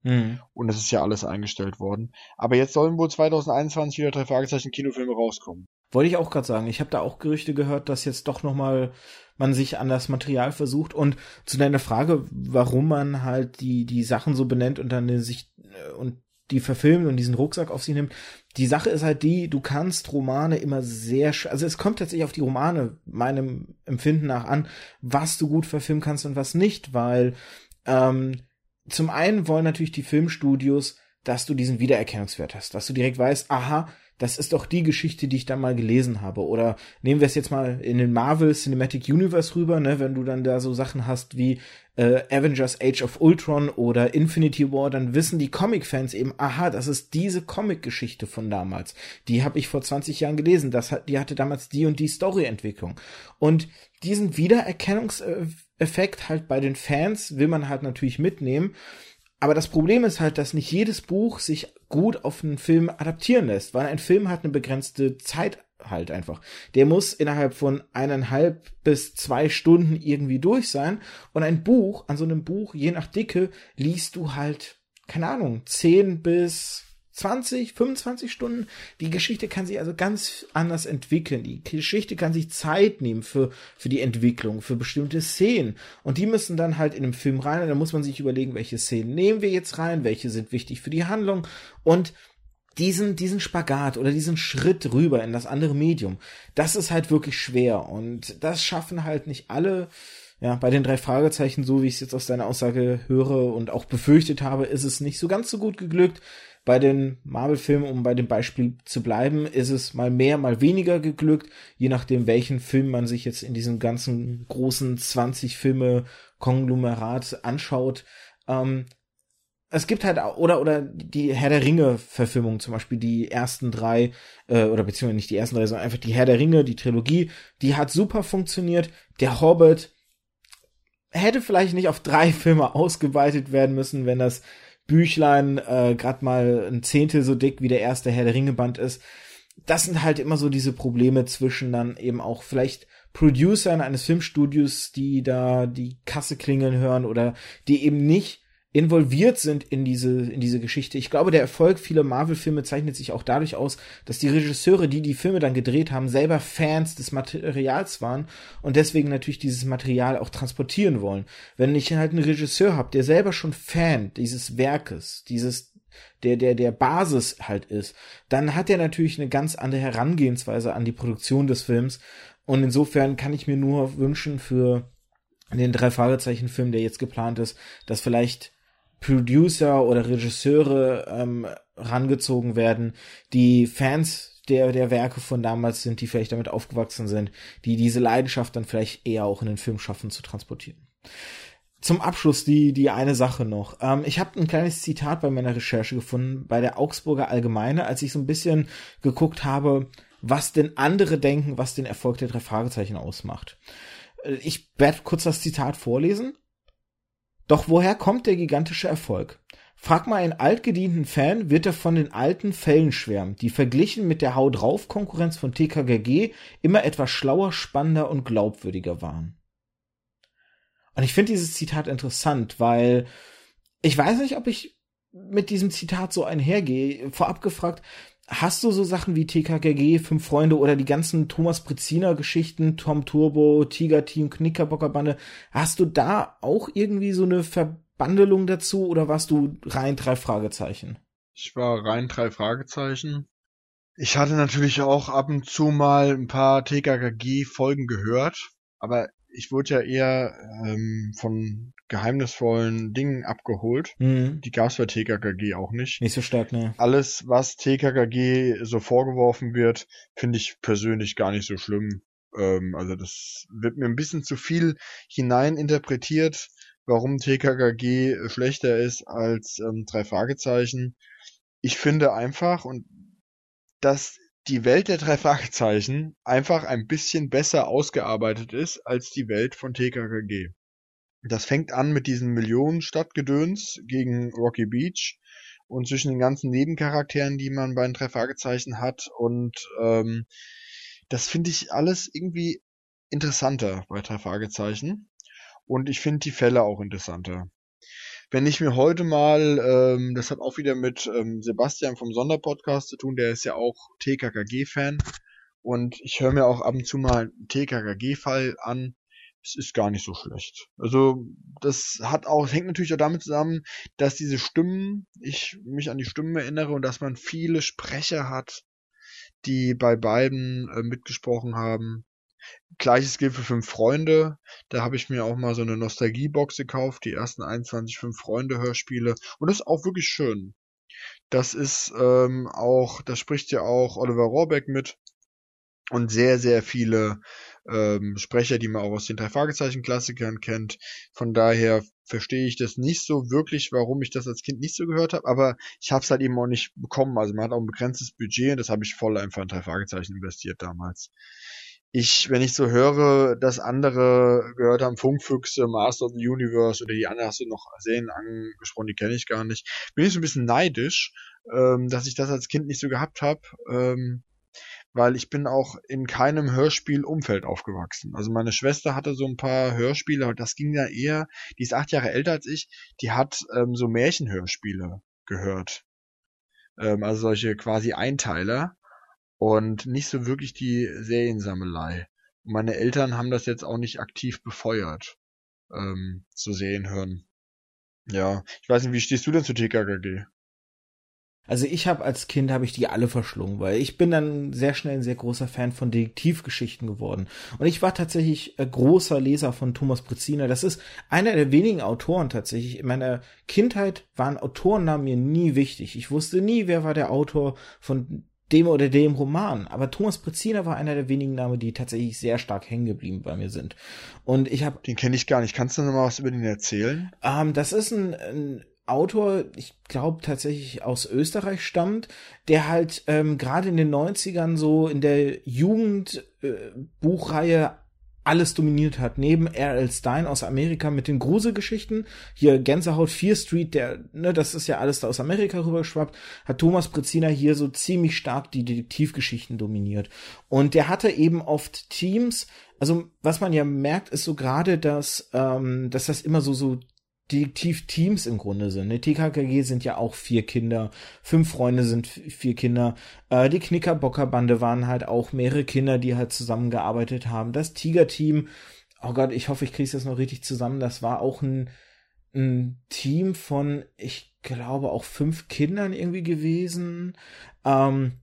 Mhm. Und das ist ja alles eingestellt worden. Aber jetzt sollen wohl 2021 wieder drei Fragezeichen Kinofilme rauskommen. Wollte ich auch gerade sagen. Ich habe da auch Gerüchte gehört, dass jetzt doch noch mal man sich an das Material versucht. Und zu deiner Frage, warum man halt die die Sachen so benennt und dann sich äh, und die verfilmt und diesen Rucksack auf sich nimmt. Die Sache ist halt die, du kannst Romane immer sehr, also es kommt tatsächlich auf die Romane meinem Empfinden nach an, was du gut verfilmen kannst und was nicht, weil ähm, zum einen wollen natürlich die Filmstudios, dass du diesen Wiedererkennungswert hast, dass du direkt weißt, aha, das ist doch die Geschichte, die ich dann mal gelesen habe. Oder nehmen wir es jetzt mal in den Marvel Cinematic Universe rüber, ne, wenn du dann da so Sachen hast wie äh, Avengers Age of Ultron oder Infinity War, dann wissen die Comic-Fans eben, aha, das ist diese Comic-Geschichte von damals. Die habe ich vor 20 Jahren gelesen. Das hat, die hatte damals die und die Story-Entwicklung. Und diesen Wiedererkennungseffekt halt bei den Fans will man halt natürlich mitnehmen. Aber das Problem ist halt, dass nicht jedes Buch sich gut auf einen Film adaptieren lässt, weil ein Film hat eine begrenzte Zeit halt einfach. Der muss innerhalb von eineinhalb bis zwei Stunden irgendwie durch sein. Und ein Buch, an so einem Buch, je nach Dicke, liest du halt, keine Ahnung, zehn bis 20, 25 Stunden. Die Geschichte kann sich also ganz anders entwickeln. Die Geschichte kann sich Zeit nehmen für, für die Entwicklung, für bestimmte Szenen. Und die müssen dann halt in den Film rein. Und da muss man sich überlegen, welche Szenen nehmen wir jetzt rein, welche sind wichtig für die Handlung. Und diesen, diesen Spagat oder diesen Schritt rüber in das andere Medium, das ist halt wirklich schwer. Und das schaffen halt nicht alle. Ja, bei den drei Fragezeichen, so wie ich es jetzt aus deiner Aussage höre und auch befürchtet habe, ist es nicht so ganz so gut geglückt. Bei den Marvel-Filmen, um bei dem Beispiel zu bleiben, ist es mal mehr, mal weniger geglückt, je nachdem, welchen Film man sich jetzt in diesem ganzen großen 20 Filme Konglomerat anschaut. Ähm, es gibt halt oder oder die Herr der Ringe Verfilmung zum Beispiel die ersten drei äh, oder beziehungsweise nicht die ersten drei sondern einfach die Herr der Ringe die Trilogie die hat super funktioniert der Hobbit hätte vielleicht nicht auf drei *laughs* Filme ausgeweitet werden müssen wenn das Büchlein äh, gerade mal ein Zehntel so dick wie der erste Herr der Ringe Band ist. Das sind halt immer so diese Probleme zwischen dann eben auch vielleicht Producern eines Filmstudios, die da die Kasse klingeln hören oder die eben nicht involviert sind in diese, in diese Geschichte. Ich glaube, der Erfolg vieler Marvel-Filme zeichnet sich auch dadurch aus, dass die Regisseure, die die Filme dann gedreht haben, selber Fans des Materials waren und deswegen natürlich dieses Material auch transportieren wollen. Wenn ich halt einen Regisseur habe, der selber schon Fan dieses Werkes, dieses der der der Basis halt ist, dann hat er natürlich eine ganz andere Herangehensweise an die Produktion des Films und insofern kann ich mir nur wünschen für den drei Fragezeichen Film, der jetzt geplant ist, dass vielleicht Producer oder Regisseure ähm, rangezogen werden, die Fans der, der Werke von damals sind, die vielleicht damit aufgewachsen sind, die diese Leidenschaft dann vielleicht eher auch in den Film schaffen zu transportieren. Zum Abschluss die, die eine Sache noch. Ähm, ich habe ein kleines Zitat bei meiner Recherche gefunden, bei der Augsburger Allgemeine, als ich so ein bisschen geguckt habe, was denn andere denken, was den Erfolg der drei Fragezeichen ausmacht. Äh, ich werde kurz das Zitat vorlesen doch woher kommt der gigantische Erfolg? Frag mal einen altgedienten Fan, wird er von den alten Fällen schwärmen, die verglichen mit der Hau drauf Konkurrenz von TKGG immer etwas schlauer, spannender und glaubwürdiger waren. Und ich finde dieses Zitat interessant, weil ich weiß nicht, ob ich mit diesem Zitat so einhergehe. Vorab gefragt, Hast du so Sachen wie TKKG, Fünf Freunde oder die ganzen Thomas Breziner Geschichten, Tom Turbo, Tiger Team, Knickerbockerbande, hast du da auch irgendwie so eine Verbandelung dazu oder warst du rein drei Fragezeichen? Ich war rein drei Fragezeichen. Ich hatte natürlich auch ab und zu mal ein paar TKKG Folgen gehört, aber ich wurde ja eher ähm, von geheimnisvollen Dingen abgeholt. Mhm. Die gab's bei TKKG auch nicht. Nicht so stark, ne? Alles, was TKKG so vorgeworfen wird, finde ich persönlich gar nicht so schlimm. Ähm, also das wird mir ein bisschen zu viel hineininterpretiert, warum TKKG schlechter ist als ähm, drei Fragezeichen. Ich finde einfach, und dass die Welt der drei Fragezeichen einfach ein bisschen besser ausgearbeitet ist als die Welt von TKKG. Das fängt an mit diesen Millionen Stadtgedöns gegen Rocky Beach und zwischen den ganzen Nebencharakteren, die man bei den drei Fragezeichen hat und ähm, das finde ich alles irgendwie interessanter bei drei Fragezeichen und ich finde die Fälle auch interessanter. Wenn ich mir heute mal, ähm, das hat auch wieder mit ähm, Sebastian vom Sonderpodcast zu tun, der ist ja auch TKKG-Fan und ich höre mir auch ab und zu mal einen TKKG-Fall an. Es ist gar nicht so schlecht. Also das hat auch, hängt natürlich auch damit zusammen, dass diese Stimmen, ich mich an die Stimmen erinnere und dass man viele Sprecher hat, die bei beiden äh, mitgesprochen haben. Gleiches gilt für Fünf Freunde. Da habe ich mir auch mal so eine Nostalgiebox gekauft, die ersten 21 Fünf Freunde Hörspiele. Und das ist auch wirklich schön. Das ist ähm, auch, da spricht ja auch Oliver Rohrbeck mit und sehr, sehr viele ähm, Sprecher, die man auch aus den drei Fragezeichen-Klassikern kennt. Von daher verstehe ich das nicht so wirklich, warum ich das als Kind nicht so gehört habe, aber ich habe es halt eben auch nicht bekommen. Also man hat auch ein begrenztes Budget und das habe ich voll einfach in drei Fragezeichen investiert damals ich, wenn ich so höre, dass andere gehört haben, Funkfüchse, Master of the Universe oder die anderen hast du noch Serien angesprochen, die kenne ich gar nicht, bin ich so ein bisschen neidisch, ähm, dass ich das als Kind nicht so gehabt habe, ähm, weil ich bin auch in keinem Hörspielumfeld aufgewachsen. Also meine Schwester hatte so ein paar Hörspiele, aber das ging ja eher, die ist acht Jahre älter als ich, die hat ähm, so Märchenhörspiele gehört. Ähm, also solche quasi Einteiler und nicht so wirklich die Seriensammelei. Und meine Eltern haben das jetzt auch nicht aktiv befeuert, ähm, zu Serien hören. Ja, ich weiß nicht, wie stehst du denn zu TKKG? Also ich habe als Kind habe ich die alle verschlungen, weil ich bin dann sehr schnell ein sehr großer Fan von Detektivgeschichten geworden. Und ich war tatsächlich äh, großer Leser von Thomas Brezina. Das ist einer der wenigen Autoren tatsächlich. In meiner Kindheit waren Autorennamen mir nie wichtig. Ich wusste nie, wer war der Autor von dem oder dem Roman. Aber Thomas Brezina war einer der wenigen Namen, die tatsächlich sehr stark hängen geblieben bei mir sind. Und ich habe den kenne ich gar nicht. Kannst du noch mal was über den erzählen? Ähm, das ist ein, ein Autor, ich glaube tatsächlich aus Österreich stammt, der halt ähm, gerade in den 90ern so in der Jugendbuchreihe äh, alles dominiert hat. Neben R.L. Stein aus Amerika mit den Gruselgeschichten, hier Gänsehaut 4 Street, der, ne, das ist ja alles da aus Amerika rübergeschwappt, hat Thomas Brezina hier so ziemlich stark die Detektivgeschichten dominiert. Und der hatte eben oft Teams, also was man ja merkt, ist so gerade, dass, ähm, dass das immer so, so Detektivteams im Grunde sind. Die ne? TKKG sind ja auch vier Kinder, fünf Freunde sind vier Kinder. Äh, die Knickerbockerbande waren halt auch mehrere Kinder, die halt zusammengearbeitet haben. Das Tiger-Team, oh Gott, ich hoffe, ich kriege das noch richtig zusammen. Das war auch ein, ein Team von, ich glaube, auch fünf Kindern irgendwie gewesen. Ähm,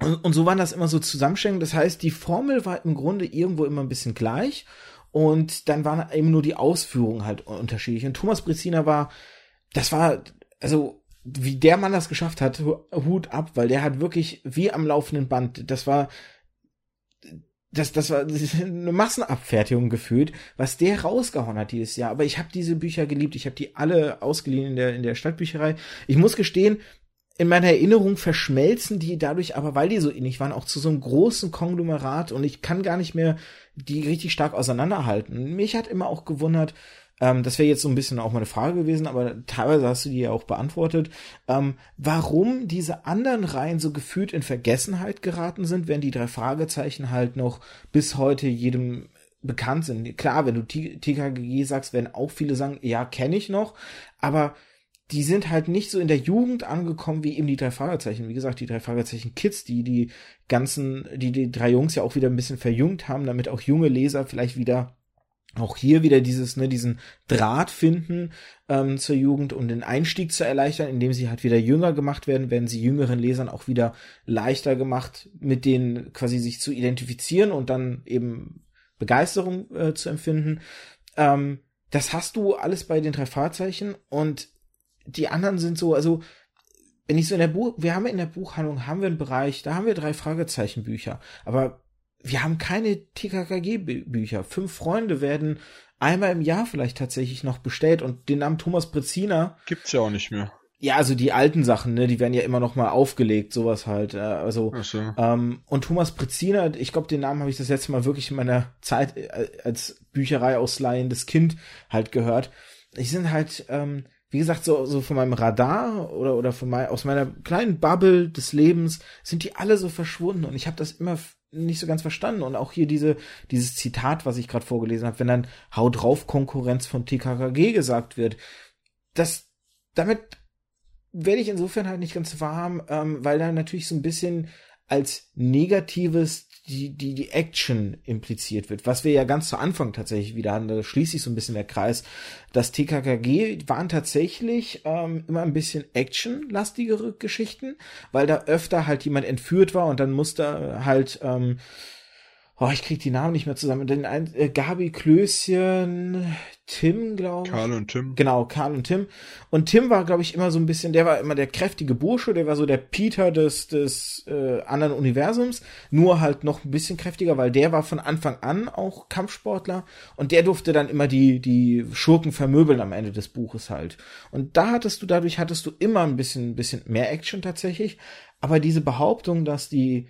und, und so waren das immer so Zusammenstellungen. Das heißt, die Formel war im Grunde irgendwo immer ein bisschen gleich. Und dann waren eben nur die Ausführungen halt unterschiedlich. Und Thomas Brezina war, das war, also wie der Mann das geschafft hat, Hut ab, weil der hat wirklich wie am laufenden Band, das war das, das war *laughs* eine Massenabfertigung gefühlt, was der rausgehauen hat dieses Jahr. Aber ich habe diese Bücher geliebt. Ich habe die alle ausgeliehen in der, in der Stadtbücherei. Ich muss gestehen, in meiner Erinnerung verschmelzen die dadurch, aber weil die so ähnlich waren, auch zu so einem großen Konglomerat und ich kann gar nicht mehr die richtig stark auseinanderhalten. Mich hat immer auch gewundert, ähm, das wäre jetzt so ein bisschen auch meine Frage gewesen, aber teilweise hast du die ja auch beantwortet, ähm, warum diese anderen Reihen so gefühlt in Vergessenheit geraten sind, wenn die drei Fragezeichen halt noch bis heute jedem bekannt sind. Klar, wenn du TKG sagst, werden auch viele sagen, ja, kenne ich noch, aber die sind halt nicht so in der Jugend angekommen wie eben die drei Fragezeichen. Wie gesagt, die drei Fragezeichen Kids, die die ganzen, die die drei Jungs ja auch wieder ein bisschen verjüngt haben, damit auch junge Leser vielleicht wieder auch hier wieder dieses, ne, diesen Draht finden ähm, zur Jugend und den Einstieg zu erleichtern, indem sie halt wieder jünger gemacht werden, werden sie jüngeren Lesern auch wieder leichter gemacht, mit denen quasi sich zu identifizieren und dann eben Begeisterung äh, zu empfinden. Ähm, das hast du alles bei den drei Fahrzeichen und die anderen sind so, also wenn ich so in der Buch, wir haben in der Buchhandlung, haben wir einen Bereich, da haben wir drei Fragezeichenbücher, aber wir haben keine TKKG-Bücher. Fünf Freunde werden einmal im Jahr vielleicht tatsächlich noch bestellt und den Namen Thomas Brezina gibt's ja auch nicht mehr. Ja, also die alten Sachen, ne, die werden ja immer noch mal aufgelegt, sowas halt. Äh, also so. ähm, und Thomas Brezina, ich glaube, den Namen habe ich das letzte Mal wirklich in meiner Zeit äh, als Bücherei ausleihendes Kind halt gehört. Ich sind halt, ähm, wie gesagt, so, so von meinem Radar oder oder von mein, aus meiner kleinen Bubble des Lebens sind die alle so verschwunden und ich habe das immer nicht so ganz verstanden. Und auch hier diese dieses Zitat, was ich gerade vorgelesen habe, wenn dann Hau drauf Konkurrenz von TKKG gesagt wird, das damit werde ich insofern halt nicht ganz warm, ähm, weil da natürlich so ein bisschen als negatives die, die, die Action impliziert wird, was wir ja ganz zu Anfang tatsächlich wieder hatten, da schließt sich so ein bisschen der Kreis. Das TKKG waren tatsächlich ähm, immer ein bisschen actionlastigere Geschichten, weil da öfter halt jemand entführt war und dann musste halt ähm, oh, ich krieg die Namen nicht mehr zusammen. Den ein, äh, Gabi Klößchen, Tim, glaube ich. Karl und Tim. Genau, Karl und Tim. Und Tim war, glaube ich, immer so ein bisschen, der war immer der kräftige Bursche, der war so der Peter des, des äh, anderen Universums, nur halt noch ein bisschen kräftiger, weil der war von Anfang an auch Kampfsportler und der durfte dann immer die, die Schurken vermöbeln am Ende des Buches halt. Und da hattest du, dadurch hattest du immer ein bisschen, ein bisschen mehr Action tatsächlich. Aber diese Behauptung, dass die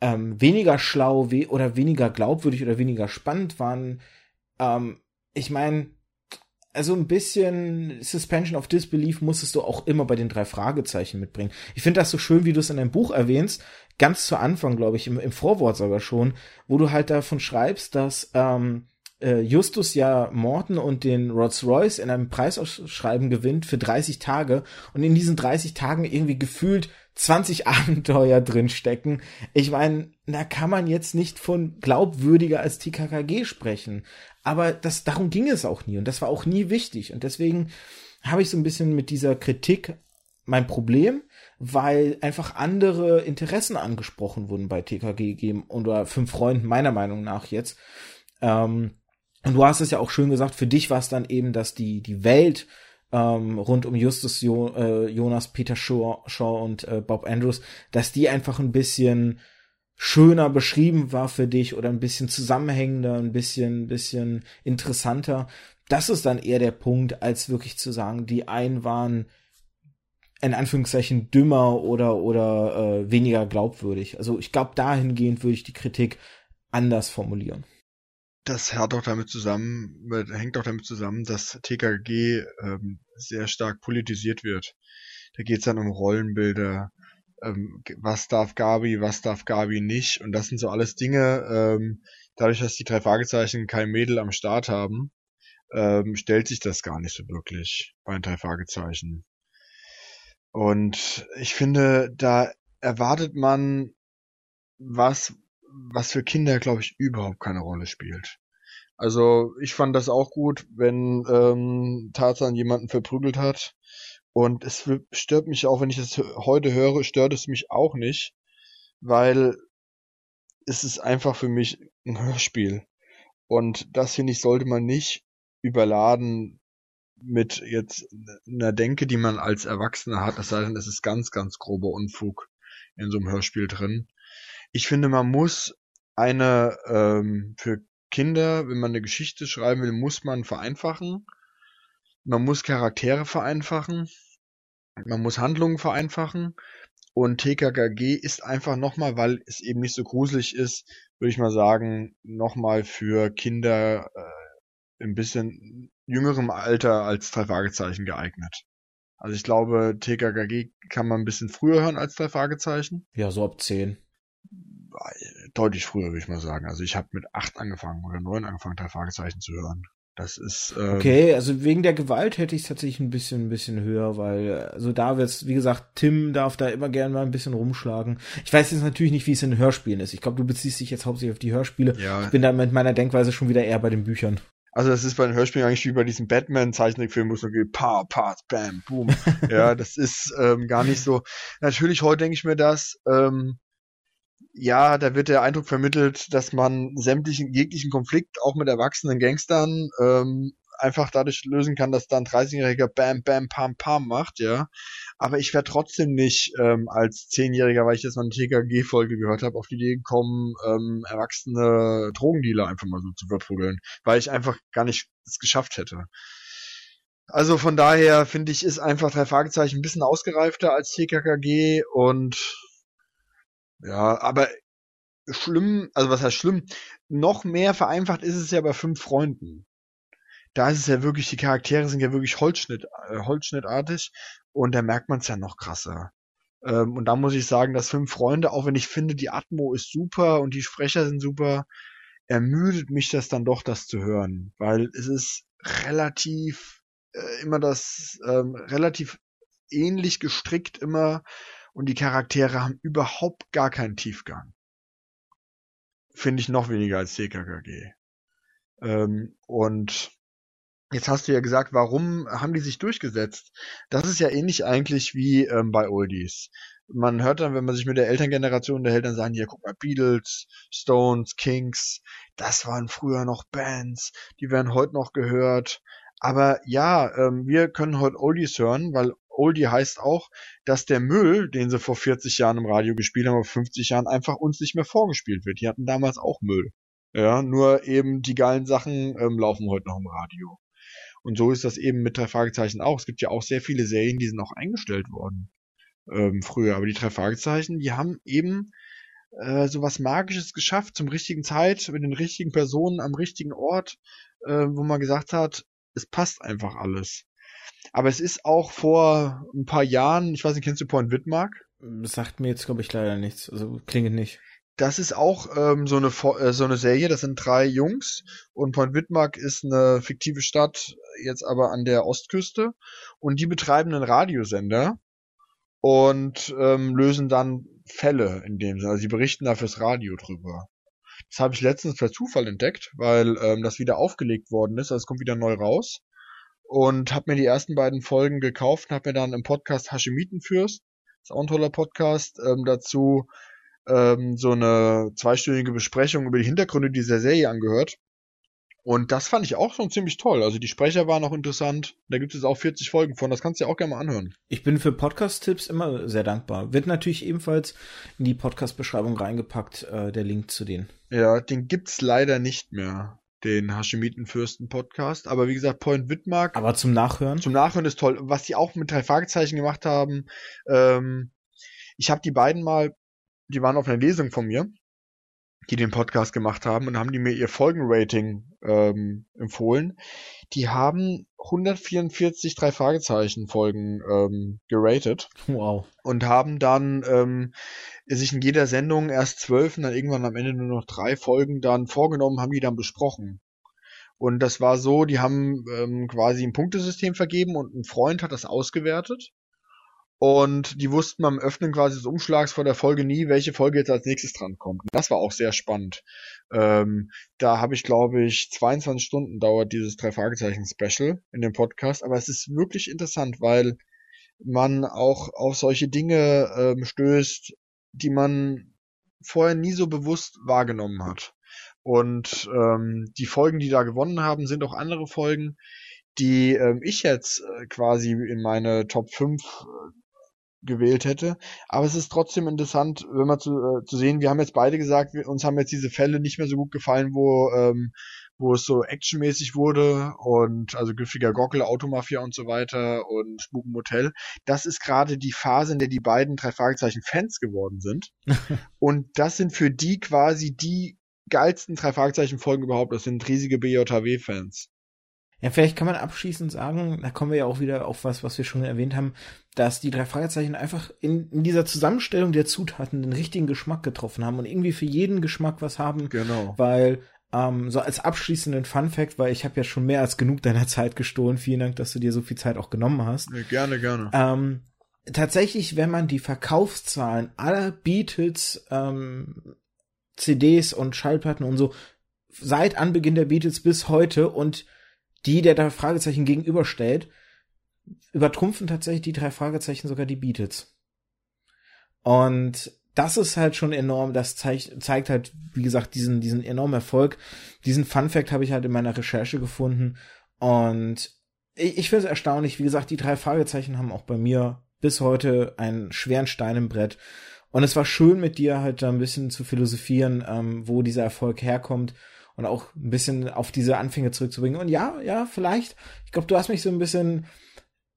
ähm, weniger schlau we oder weniger glaubwürdig oder weniger spannend waren. Ähm, ich meine, also ein bisschen Suspension of Disbelief musstest du auch immer bei den drei Fragezeichen mitbringen. Ich finde das so schön, wie du es in deinem Buch erwähnst, ganz zu Anfang, glaube ich, im, im Vorwort sogar schon, wo du halt davon schreibst, dass ähm, äh, Justus ja Morton und den Rolls-Royce in einem Preisausschreiben gewinnt für 30 Tage und in diesen 30 Tagen irgendwie gefühlt 20 *laughs* Abenteuer drin stecken. Ich meine, da kann man jetzt nicht von glaubwürdiger als TKKG sprechen. Aber das, darum ging es auch nie und das war auch nie wichtig. Und deswegen habe ich so ein bisschen mit dieser Kritik mein Problem, weil einfach andere Interessen angesprochen wurden bei TKG oder fünf Freunden meiner Meinung nach jetzt. Ähm, und du hast es ja auch schön gesagt, für dich war es dann eben, dass die, die Welt ähm, rund um Justus jo äh, Jonas, Peter Shaw, Shaw und äh, Bob Andrews, dass die einfach ein bisschen schöner beschrieben war für dich oder ein bisschen zusammenhängender, ein bisschen, bisschen interessanter. Das ist dann eher der Punkt, als wirklich zu sagen, die einen waren in Anführungszeichen dümmer oder oder äh, weniger glaubwürdig. Also ich glaube, dahingehend würde ich die Kritik anders formulieren das hat auch damit zusammen, hängt auch damit zusammen, dass TKG ähm, sehr stark politisiert wird. Da geht es dann um Rollenbilder, ähm, was darf Gabi, was darf Gabi nicht. Und das sind so alles Dinge, ähm, dadurch, dass die drei Fragezeichen kein Mädel am Start haben, ähm, stellt sich das gar nicht so wirklich bei den drei Fragezeichen. Und ich finde, da erwartet man was, was für Kinder, glaube ich, überhaupt keine Rolle spielt. Also ich fand das auch gut, wenn ähm, Tarzan jemanden verprügelt hat. Und es stört mich auch, wenn ich das heute höre, stört es mich auch nicht, weil es ist einfach für mich ein Hörspiel. Und das finde ich, sollte man nicht überladen mit jetzt einer Denke, die man als Erwachsener hat, sei denn, es ist ganz, ganz grober Unfug in so einem Hörspiel drin. Ich finde, man muss eine ähm, für Kinder, wenn man eine Geschichte schreiben will, muss man vereinfachen. Man muss Charaktere vereinfachen. Man muss Handlungen vereinfachen. Und TKKG ist einfach nochmal, weil es eben nicht so gruselig ist, würde ich mal sagen, nochmal für Kinder äh, ein bisschen jüngerem Alter als drei Fragezeichen geeignet. Also ich glaube, TKKG kann man ein bisschen früher hören als drei Fragezeichen. Ja, so ab zehn deutlich früher, würde ich mal sagen. Also ich habe mit acht angefangen oder neun angefangen, drei Fragezeichen zu hören. Das ist ähm, okay. Also wegen der Gewalt hätte ich es tatsächlich ein bisschen, ein bisschen höher, weil also da wird's, wie gesagt, Tim darf da immer gerne mal ein bisschen rumschlagen. Ich weiß jetzt natürlich nicht, wie es in Hörspielen ist. Ich glaube, du beziehst dich jetzt hauptsächlich auf die Hörspiele. Ja. Ich bin da mit meiner Denkweise schon wieder eher bei den Büchern. Also das ist bei den Hörspielen eigentlich wie bei diesem Batman-Zeichentrickfilm, wo es so geht, pa, pa, bam, boom. *laughs* ja, das ist ähm, gar nicht so. Natürlich, heute denke ich mir das, ähm, ja, da wird der Eindruck vermittelt, dass man sämtlichen jeglichen Konflikt auch mit erwachsenen Gangstern ähm, einfach dadurch lösen kann, dass dann 30-jähriger Bam Bam Pam Pam macht, ja. Aber ich wäre trotzdem nicht ähm, als Zehnjähriger, weil ich jetzt mal eine TKG-Folge gehört habe, auf die Idee gekommen, ähm, erwachsene Drogendealer einfach mal so zu verprügeln, weil ich einfach gar nicht es geschafft hätte. Also von daher finde ich, ist einfach drei Fragezeichen ein bisschen ausgereifter als TKKG und ja, aber schlimm, also was heißt schlimm? Noch mehr vereinfacht ist es ja bei fünf Freunden da ist es ja wirklich, die Charaktere sind ja wirklich Holzschnitt, äh, Holzschnittartig und da merkt man es ja noch krasser. Ähm, und da muss ich sagen, dass Fünf Freunde, auch wenn ich finde, die Atmo ist super und die Sprecher sind super, ermüdet mich das dann doch, das zu hören, weil es ist relativ äh, immer das ähm, relativ ähnlich gestrickt immer und die Charaktere haben überhaupt gar keinen Tiefgang. Finde ich noch weniger als TKKG. Ähm, und Jetzt hast du ja gesagt, warum haben die sich durchgesetzt? Das ist ja ähnlich eigentlich wie ähm, bei Oldies. Man hört dann, wenn man sich mit der Elterngeneration unterhält, dann sagen die, ja, guck mal, Beatles, Stones, Kings, das waren früher noch Bands, die werden heute noch gehört. Aber ja, ähm, wir können heute Oldies hören, weil Oldie heißt auch, dass der Müll, den sie vor 40 Jahren im Radio gespielt haben, vor 50 Jahren, einfach uns nicht mehr vorgespielt wird. Die hatten damals auch Müll. Ja, nur eben die geilen Sachen ähm, laufen heute noch im Radio. Und so ist das eben mit drei Fragezeichen auch. Es gibt ja auch sehr viele Serien, die sind auch eingestellt worden ähm, früher. Aber die drei Fragezeichen, die haben eben äh, so was Magisches geschafft zum richtigen Zeit, mit den richtigen Personen am richtigen Ort, äh, wo man gesagt hat, es passt einfach alles. Aber es ist auch vor ein paar Jahren, ich weiß nicht, kennst du Point Widmark? Sagt mir jetzt, glaube ich, leider nichts. Also klingt nicht. Das ist auch ähm, so eine äh, so eine Serie. Das sind drei Jungs und Point Widmark ist eine fiktive Stadt jetzt aber an der Ostküste und die betreiben einen Radiosender und ähm, lösen dann Fälle in dem Sinne. Also sie berichten da fürs Radio drüber. Das habe ich letztens per Zufall entdeckt, weil ähm, das wieder aufgelegt worden ist. Also es kommt wieder neu raus und habe mir die ersten beiden Folgen gekauft und habe mir dann im Podcast Hashemitenfürst, ist auch ein toller Podcast, ähm, dazu ähm, so eine zweistündige Besprechung über die Hintergründe dieser Serie angehört. Und das fand ich auch schon ziemlich toll. Also die Sprecher waren auch interessant. Da gibt es auch 40 Folgen von. Das kannst du dir auch gerne mal anhören. Ich bin für Podcast-Tipps immer sehr dankbar. Wird natürlich ebenfalls in die Podcast-Beschreibung reingepackt, äh, der Link zu denen. Ja, den gibt's leider nicht mehr. Den Hashemitenfürsten-Podcast. Aber wie gesagt, Point Widmark. Aber zum Nachhören? Zum Nachhören ist toll. Was die auch mit drei Fragezeichen gemacht haben, ähm, ich habe die beiden mal die waren auf einer Lesung von mir, die den Podcast gemacht haben und haben die mir ihr Folgenrating ähm, empfohlen. Die haben 144 drei Fragezeichen Folgen ähm, geratet. Wow. Und haben dann ähm, sich in jeder Sendung erst zwölf und dann irgendwann am Ende nur noch drei Folgen dann vorgenommen, haben die dann besprochen. Und das war so, die haben ähm, quasi ein Punktesystem vergeben und ein Freund hat das ausgewertet. Und die wussten beim Öffnen quasi des Umschlags vor der Folge nie, welche Folge jetzt als nächstes dran kommt. Und das war auch sehr spannend. Ähm, da habe ich, glaube ich, 22 Stunden dauert dieses drei Fragezeichen Special in dem Podcast. Aber es ist wirklich interessant, weil man auch auf solche Dinge ähm, stößt, die man vorher nie so bewusst wahrgenommen hat. Und ähm, die Folgen, die da gewonnen haben, sind auch andere Folgen, die ähm, ich jetzt äh, quasi in meine Top 5 gewählt hätte. Aber es ist trotzdem interessant, wenn man zu, äh, zu sehen, wir haben jetzt beide gesagt, wir, uns haben jetzt diese Fälle nicht mehr so gut gefallen, wo, ähm, wo es so actionmäßig wurde und also Griffiger Gockel, Automafia und so weiter und Spukenmotel. Das ist gerade die Phase, in der die beiden drei Fragezeichen Fans geworden sind. *laughs* und das sind für die quasi die geilsten drei Fragezeichen Folgen überhaupt. Das sind riesige BJW Fans. Ja, vielleicht kann man abschließend sagen, da kommen wir ja auch wieder auf was, was wir schon erwähnt haben, dass die drei Fragezeichen einfach in, in dieser Zusammenstellung der Zutaten den richtigen Geschmack getroffen haben und irgendwie für jeden Geschmack was haben. Genau. Weil, ähm, so als abschließenden Fun Fact, weil ich habe ja schon mehr als genug deiner Zeit gestohlen. Vielen Dank, dass du dir so viel Zeit auch genommen hast. Ja, gerne, gerne. Ähm, tatsächlich, wenn man die Verkaufszahlen aller Beatles ähm, CDs und Schallplatten und so seit Anbeginn der Beatles bis heute und die der drei Fragezeichen gegenüberstellt, übertrumpfen tatsächlich die drei Fragezeichen sogar die Beatles. Und das ist halt schon enorm, das zeigt, zeigt halt, wie gesagt, diesen, diesen enormen Erfolg. Diesen Fun Fact habe ich halt in meiner Recherche gefunden und ich, ich finde es erstaunlich, wie gesagt, die drei Fragezeichen haben auch bei mir bis heute einen schweren Stein im Brett. Und es war schön mit dir halt da ein bisschen zu philosophieren, ähm, wo dieser Erfolg herkommt und auch ein bisschen auf diese Anfänge zurückzubringen. Und ja, ja, vielleicht, ich glaube, du hast mich so ein bisschen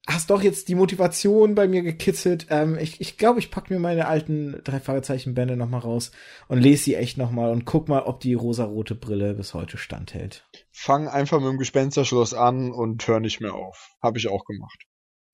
hast doch jetzt die Motivation bei mir gekitzelt. Ähm, ich ich glaube, ich pack mir meine alten drei Fragezeichen Bände noch mal raus und lese sie echt noch mal und guck mal, ob die rosarote Brille bis heute standhält. Fang einfach mit dem Gespensterschloss an und hör nicht mehr auf. Habe ich auch gemacht.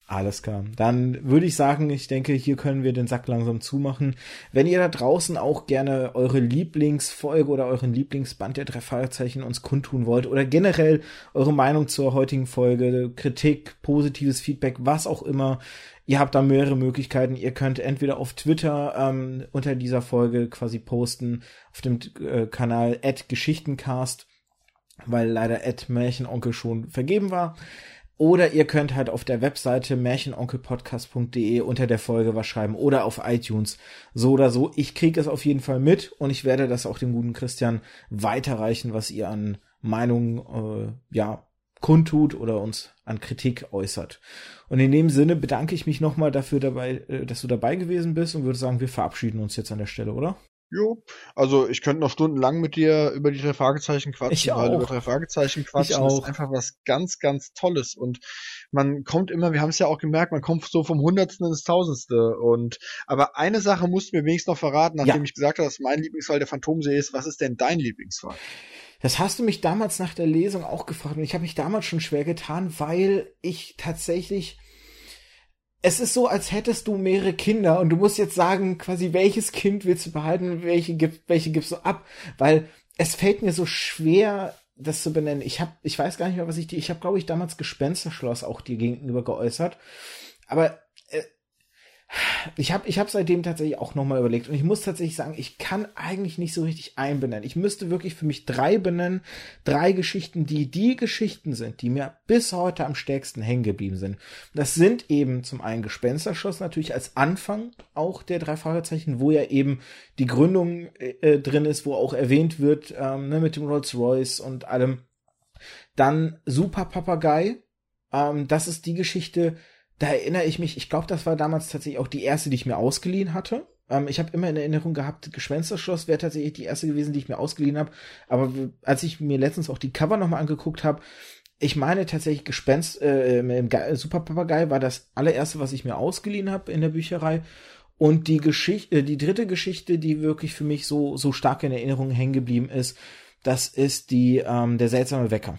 Alles klar. Dann würde ich sagen, ich denke, hier können wir den Sack langsam zumachen. Wenn ihr da draußen auch gerne eure Lieblingsfolge oder euren Lieblingsband der drei Fragezeichen uns kundtun wollt oder generell eure Meinung zur heutigen Folge, Kritik, positives Feedback, was auch immer, ihr habt da mehrere Möglichkeiten. Ihr könnt entweder auf Twitter ähm, unter dieser Folge quasi posten, auf dem äh, Kanal Geschichtencast, weil leider Märchenonkel schon vergeben war. Oder ihr könnt halt auf der Webseite märchenonkelpodcast.de unter der Folge was schreiben oder auf iTunes. So oder so. Ich kriege es auf jeden Fall mit und ich werde das auch dem guten Christian weiterreichen, was ihr an Meinungen, äh, ja, kundtut oder uns an Kritik äußert. Und in dem Sinne bedanke ich mich nochmal dafür dabei, äh, dass du dabei gewesen bist und würde sagen, wir verabschieden uns jetzt an der Stelle, oder? Jo, also ich könnte noch stundenlang mit dir über die drei Fragezeichen quatschen, ich auch. weil über drei Fragezeichen quatschen ist einfach was ganz, ganz Tolles und man kommt immer, wir haben es ja auch gemerkt, man kommt so vom Hundertsten ins Tausendste und aber eine Sache musst du mir wenigstens noch verraten, nachdem ja. ich gesagt habe, dass mein Lieblingsfall der Phantomsee ist. Was ist denn dein Lieblingsfall? Das hast du mich damals nach der Lesung auch gefragt und ich habe mich damals schon schwer getan, weil ich tatsächlich es ist so, als hättest du mehrere Kinder und du musst jetzt sagen, quasi, welches Kind willst du behalten, welche, gibt, welche gibst du ab, weil es fällt mir so schwer, das zu benennen. Ich habe, ich weiß gar nicht mehr, was ich dir, ich habe, glaube ich, damals Gespensterschloss auch dir gegenüber geäußert, aber ich habe ich hab seitdem tatsächlich auch nochmal überlegt und ich muss tatsächlich sagen, ich kann eigentlich nicht so richtig einbenennen. Ich müsste wirklich für mich drei benennen, drei Geschichten, die die Geschichten sind, die mir bis heute am stärksten hängen geblieben sind. Das sind eben zum einen Gespensterschoss natürlich als Anfang auch der drei Fragezeichen, wo ja eben die Gründung äh, drin ist, wo auch erwähnt wird ähm, ne, mit dem Rolls Royce und allem. Dann Super Papagei, ähm, das ist die Geschichte, da erinnere ich mich, ich glaube, das war damals tatsächlich auch die erste, die ich mir ausgeliehen hatte. Ähm, ich habe immer in Erinnerung gehabt, Geschwänzerschloss wäre tatsächlich die erste gewesen, die ich mir ausgeliehen habe. Aber als ich mir letztens auch die Cover nochmal angeguckt habe, ich meine tatsächlich Gespenst, äh, im Super Papagei war das allererste, was ich mir ausgeliehen habe in der Bücherei. Und die Geschichte, äh, die dritte Geschichte, die wirklich für mich so, so stark in Erinnerung hängen geblieben ist, das ist die, ähm, der seltsame Wecker.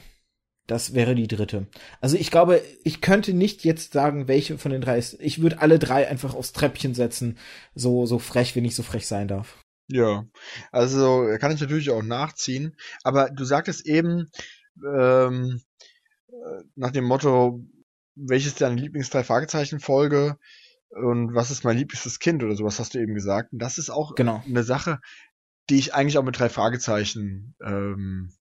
Das wäre die dritte. Also ich glaube, ich könnte nicht jetzt sagen, welche von den drei ist. Ich würde alle drei einfach aufs Treppchen setzen, so, so frech, wenn ich so frech sein darf. Ja, also kann ich natürlich auch nachziehen. Aber du sagtest eben, ähm, nach dem Motto, welches deine Lieblings drei Fragezeichen Folge und was ist mein liebstes Kind oder sowas hast du eben gesagt. Und das ist auch genau. eine Sache, die ich eigentlich auch mit drei Fragezeichen ähm,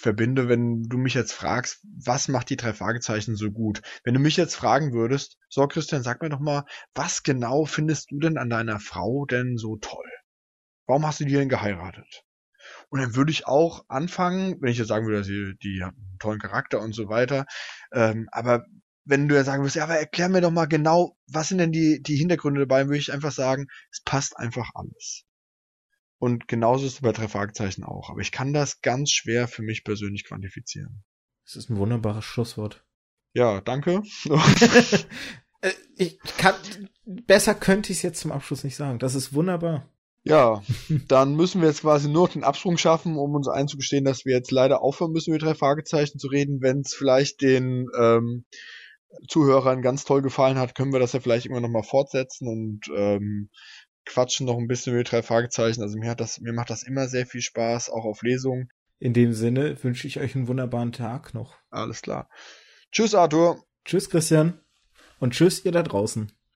verbinde, wenn du mich jetzt fragst, was macht die drei Fragezeichen so gut? Wenn du mich jetzt fragen würdest, so Christian, sag mir doch mal, was genau findest du denn an deiner Frau denn so toll? Warum hast du die denn geheiratet? Und dann würde ich auch anfangen, wenn ich jetzt sagen würde, sie, die hat einen tollen Charakter und so weiter, ähm, aber wenn du ja sagen würdest, ja, aber erklär mir doch mal genau, was sind denn die, die Hintergründe dabei, würde ich einfach sagen, es passt einfach alles. Und genauso ist es bei drei Fragezeichen auch. Aber ich kann das ganz schwer für mich persönlich quantifizieren. Das ist ein wunderbares Schlusswort. Ja, danke. *laughs* Äh, ich kann, besser könnte ich es jetzt zum Abschluss nicht sagen. Das ist wunderbar. Ja, dann müssen wir jetzt quasi nur den Absprung schaffen, um uns einzugestehen, dass wir jetzt leider aufhören müssen, mit drei Fragezeichen zu reden. Wenn es vielleicht den ähm, Zuhörern ganz toll gefallen hat, können wir das ja vielleicht immer noch mal fortsetzen und ähm, quatschen noch ein bisschen über die drei Fragezeichen. Also mir hat das, mir macht das immer sehr viel Spaß, auch auf Lesungen. In dem Sinne wünsche ich euch einen wunderbaren Tag noch. Alles klar. Tschüss, Arthur. Tschüss, Christian. Und tschüss, ihr da draußen.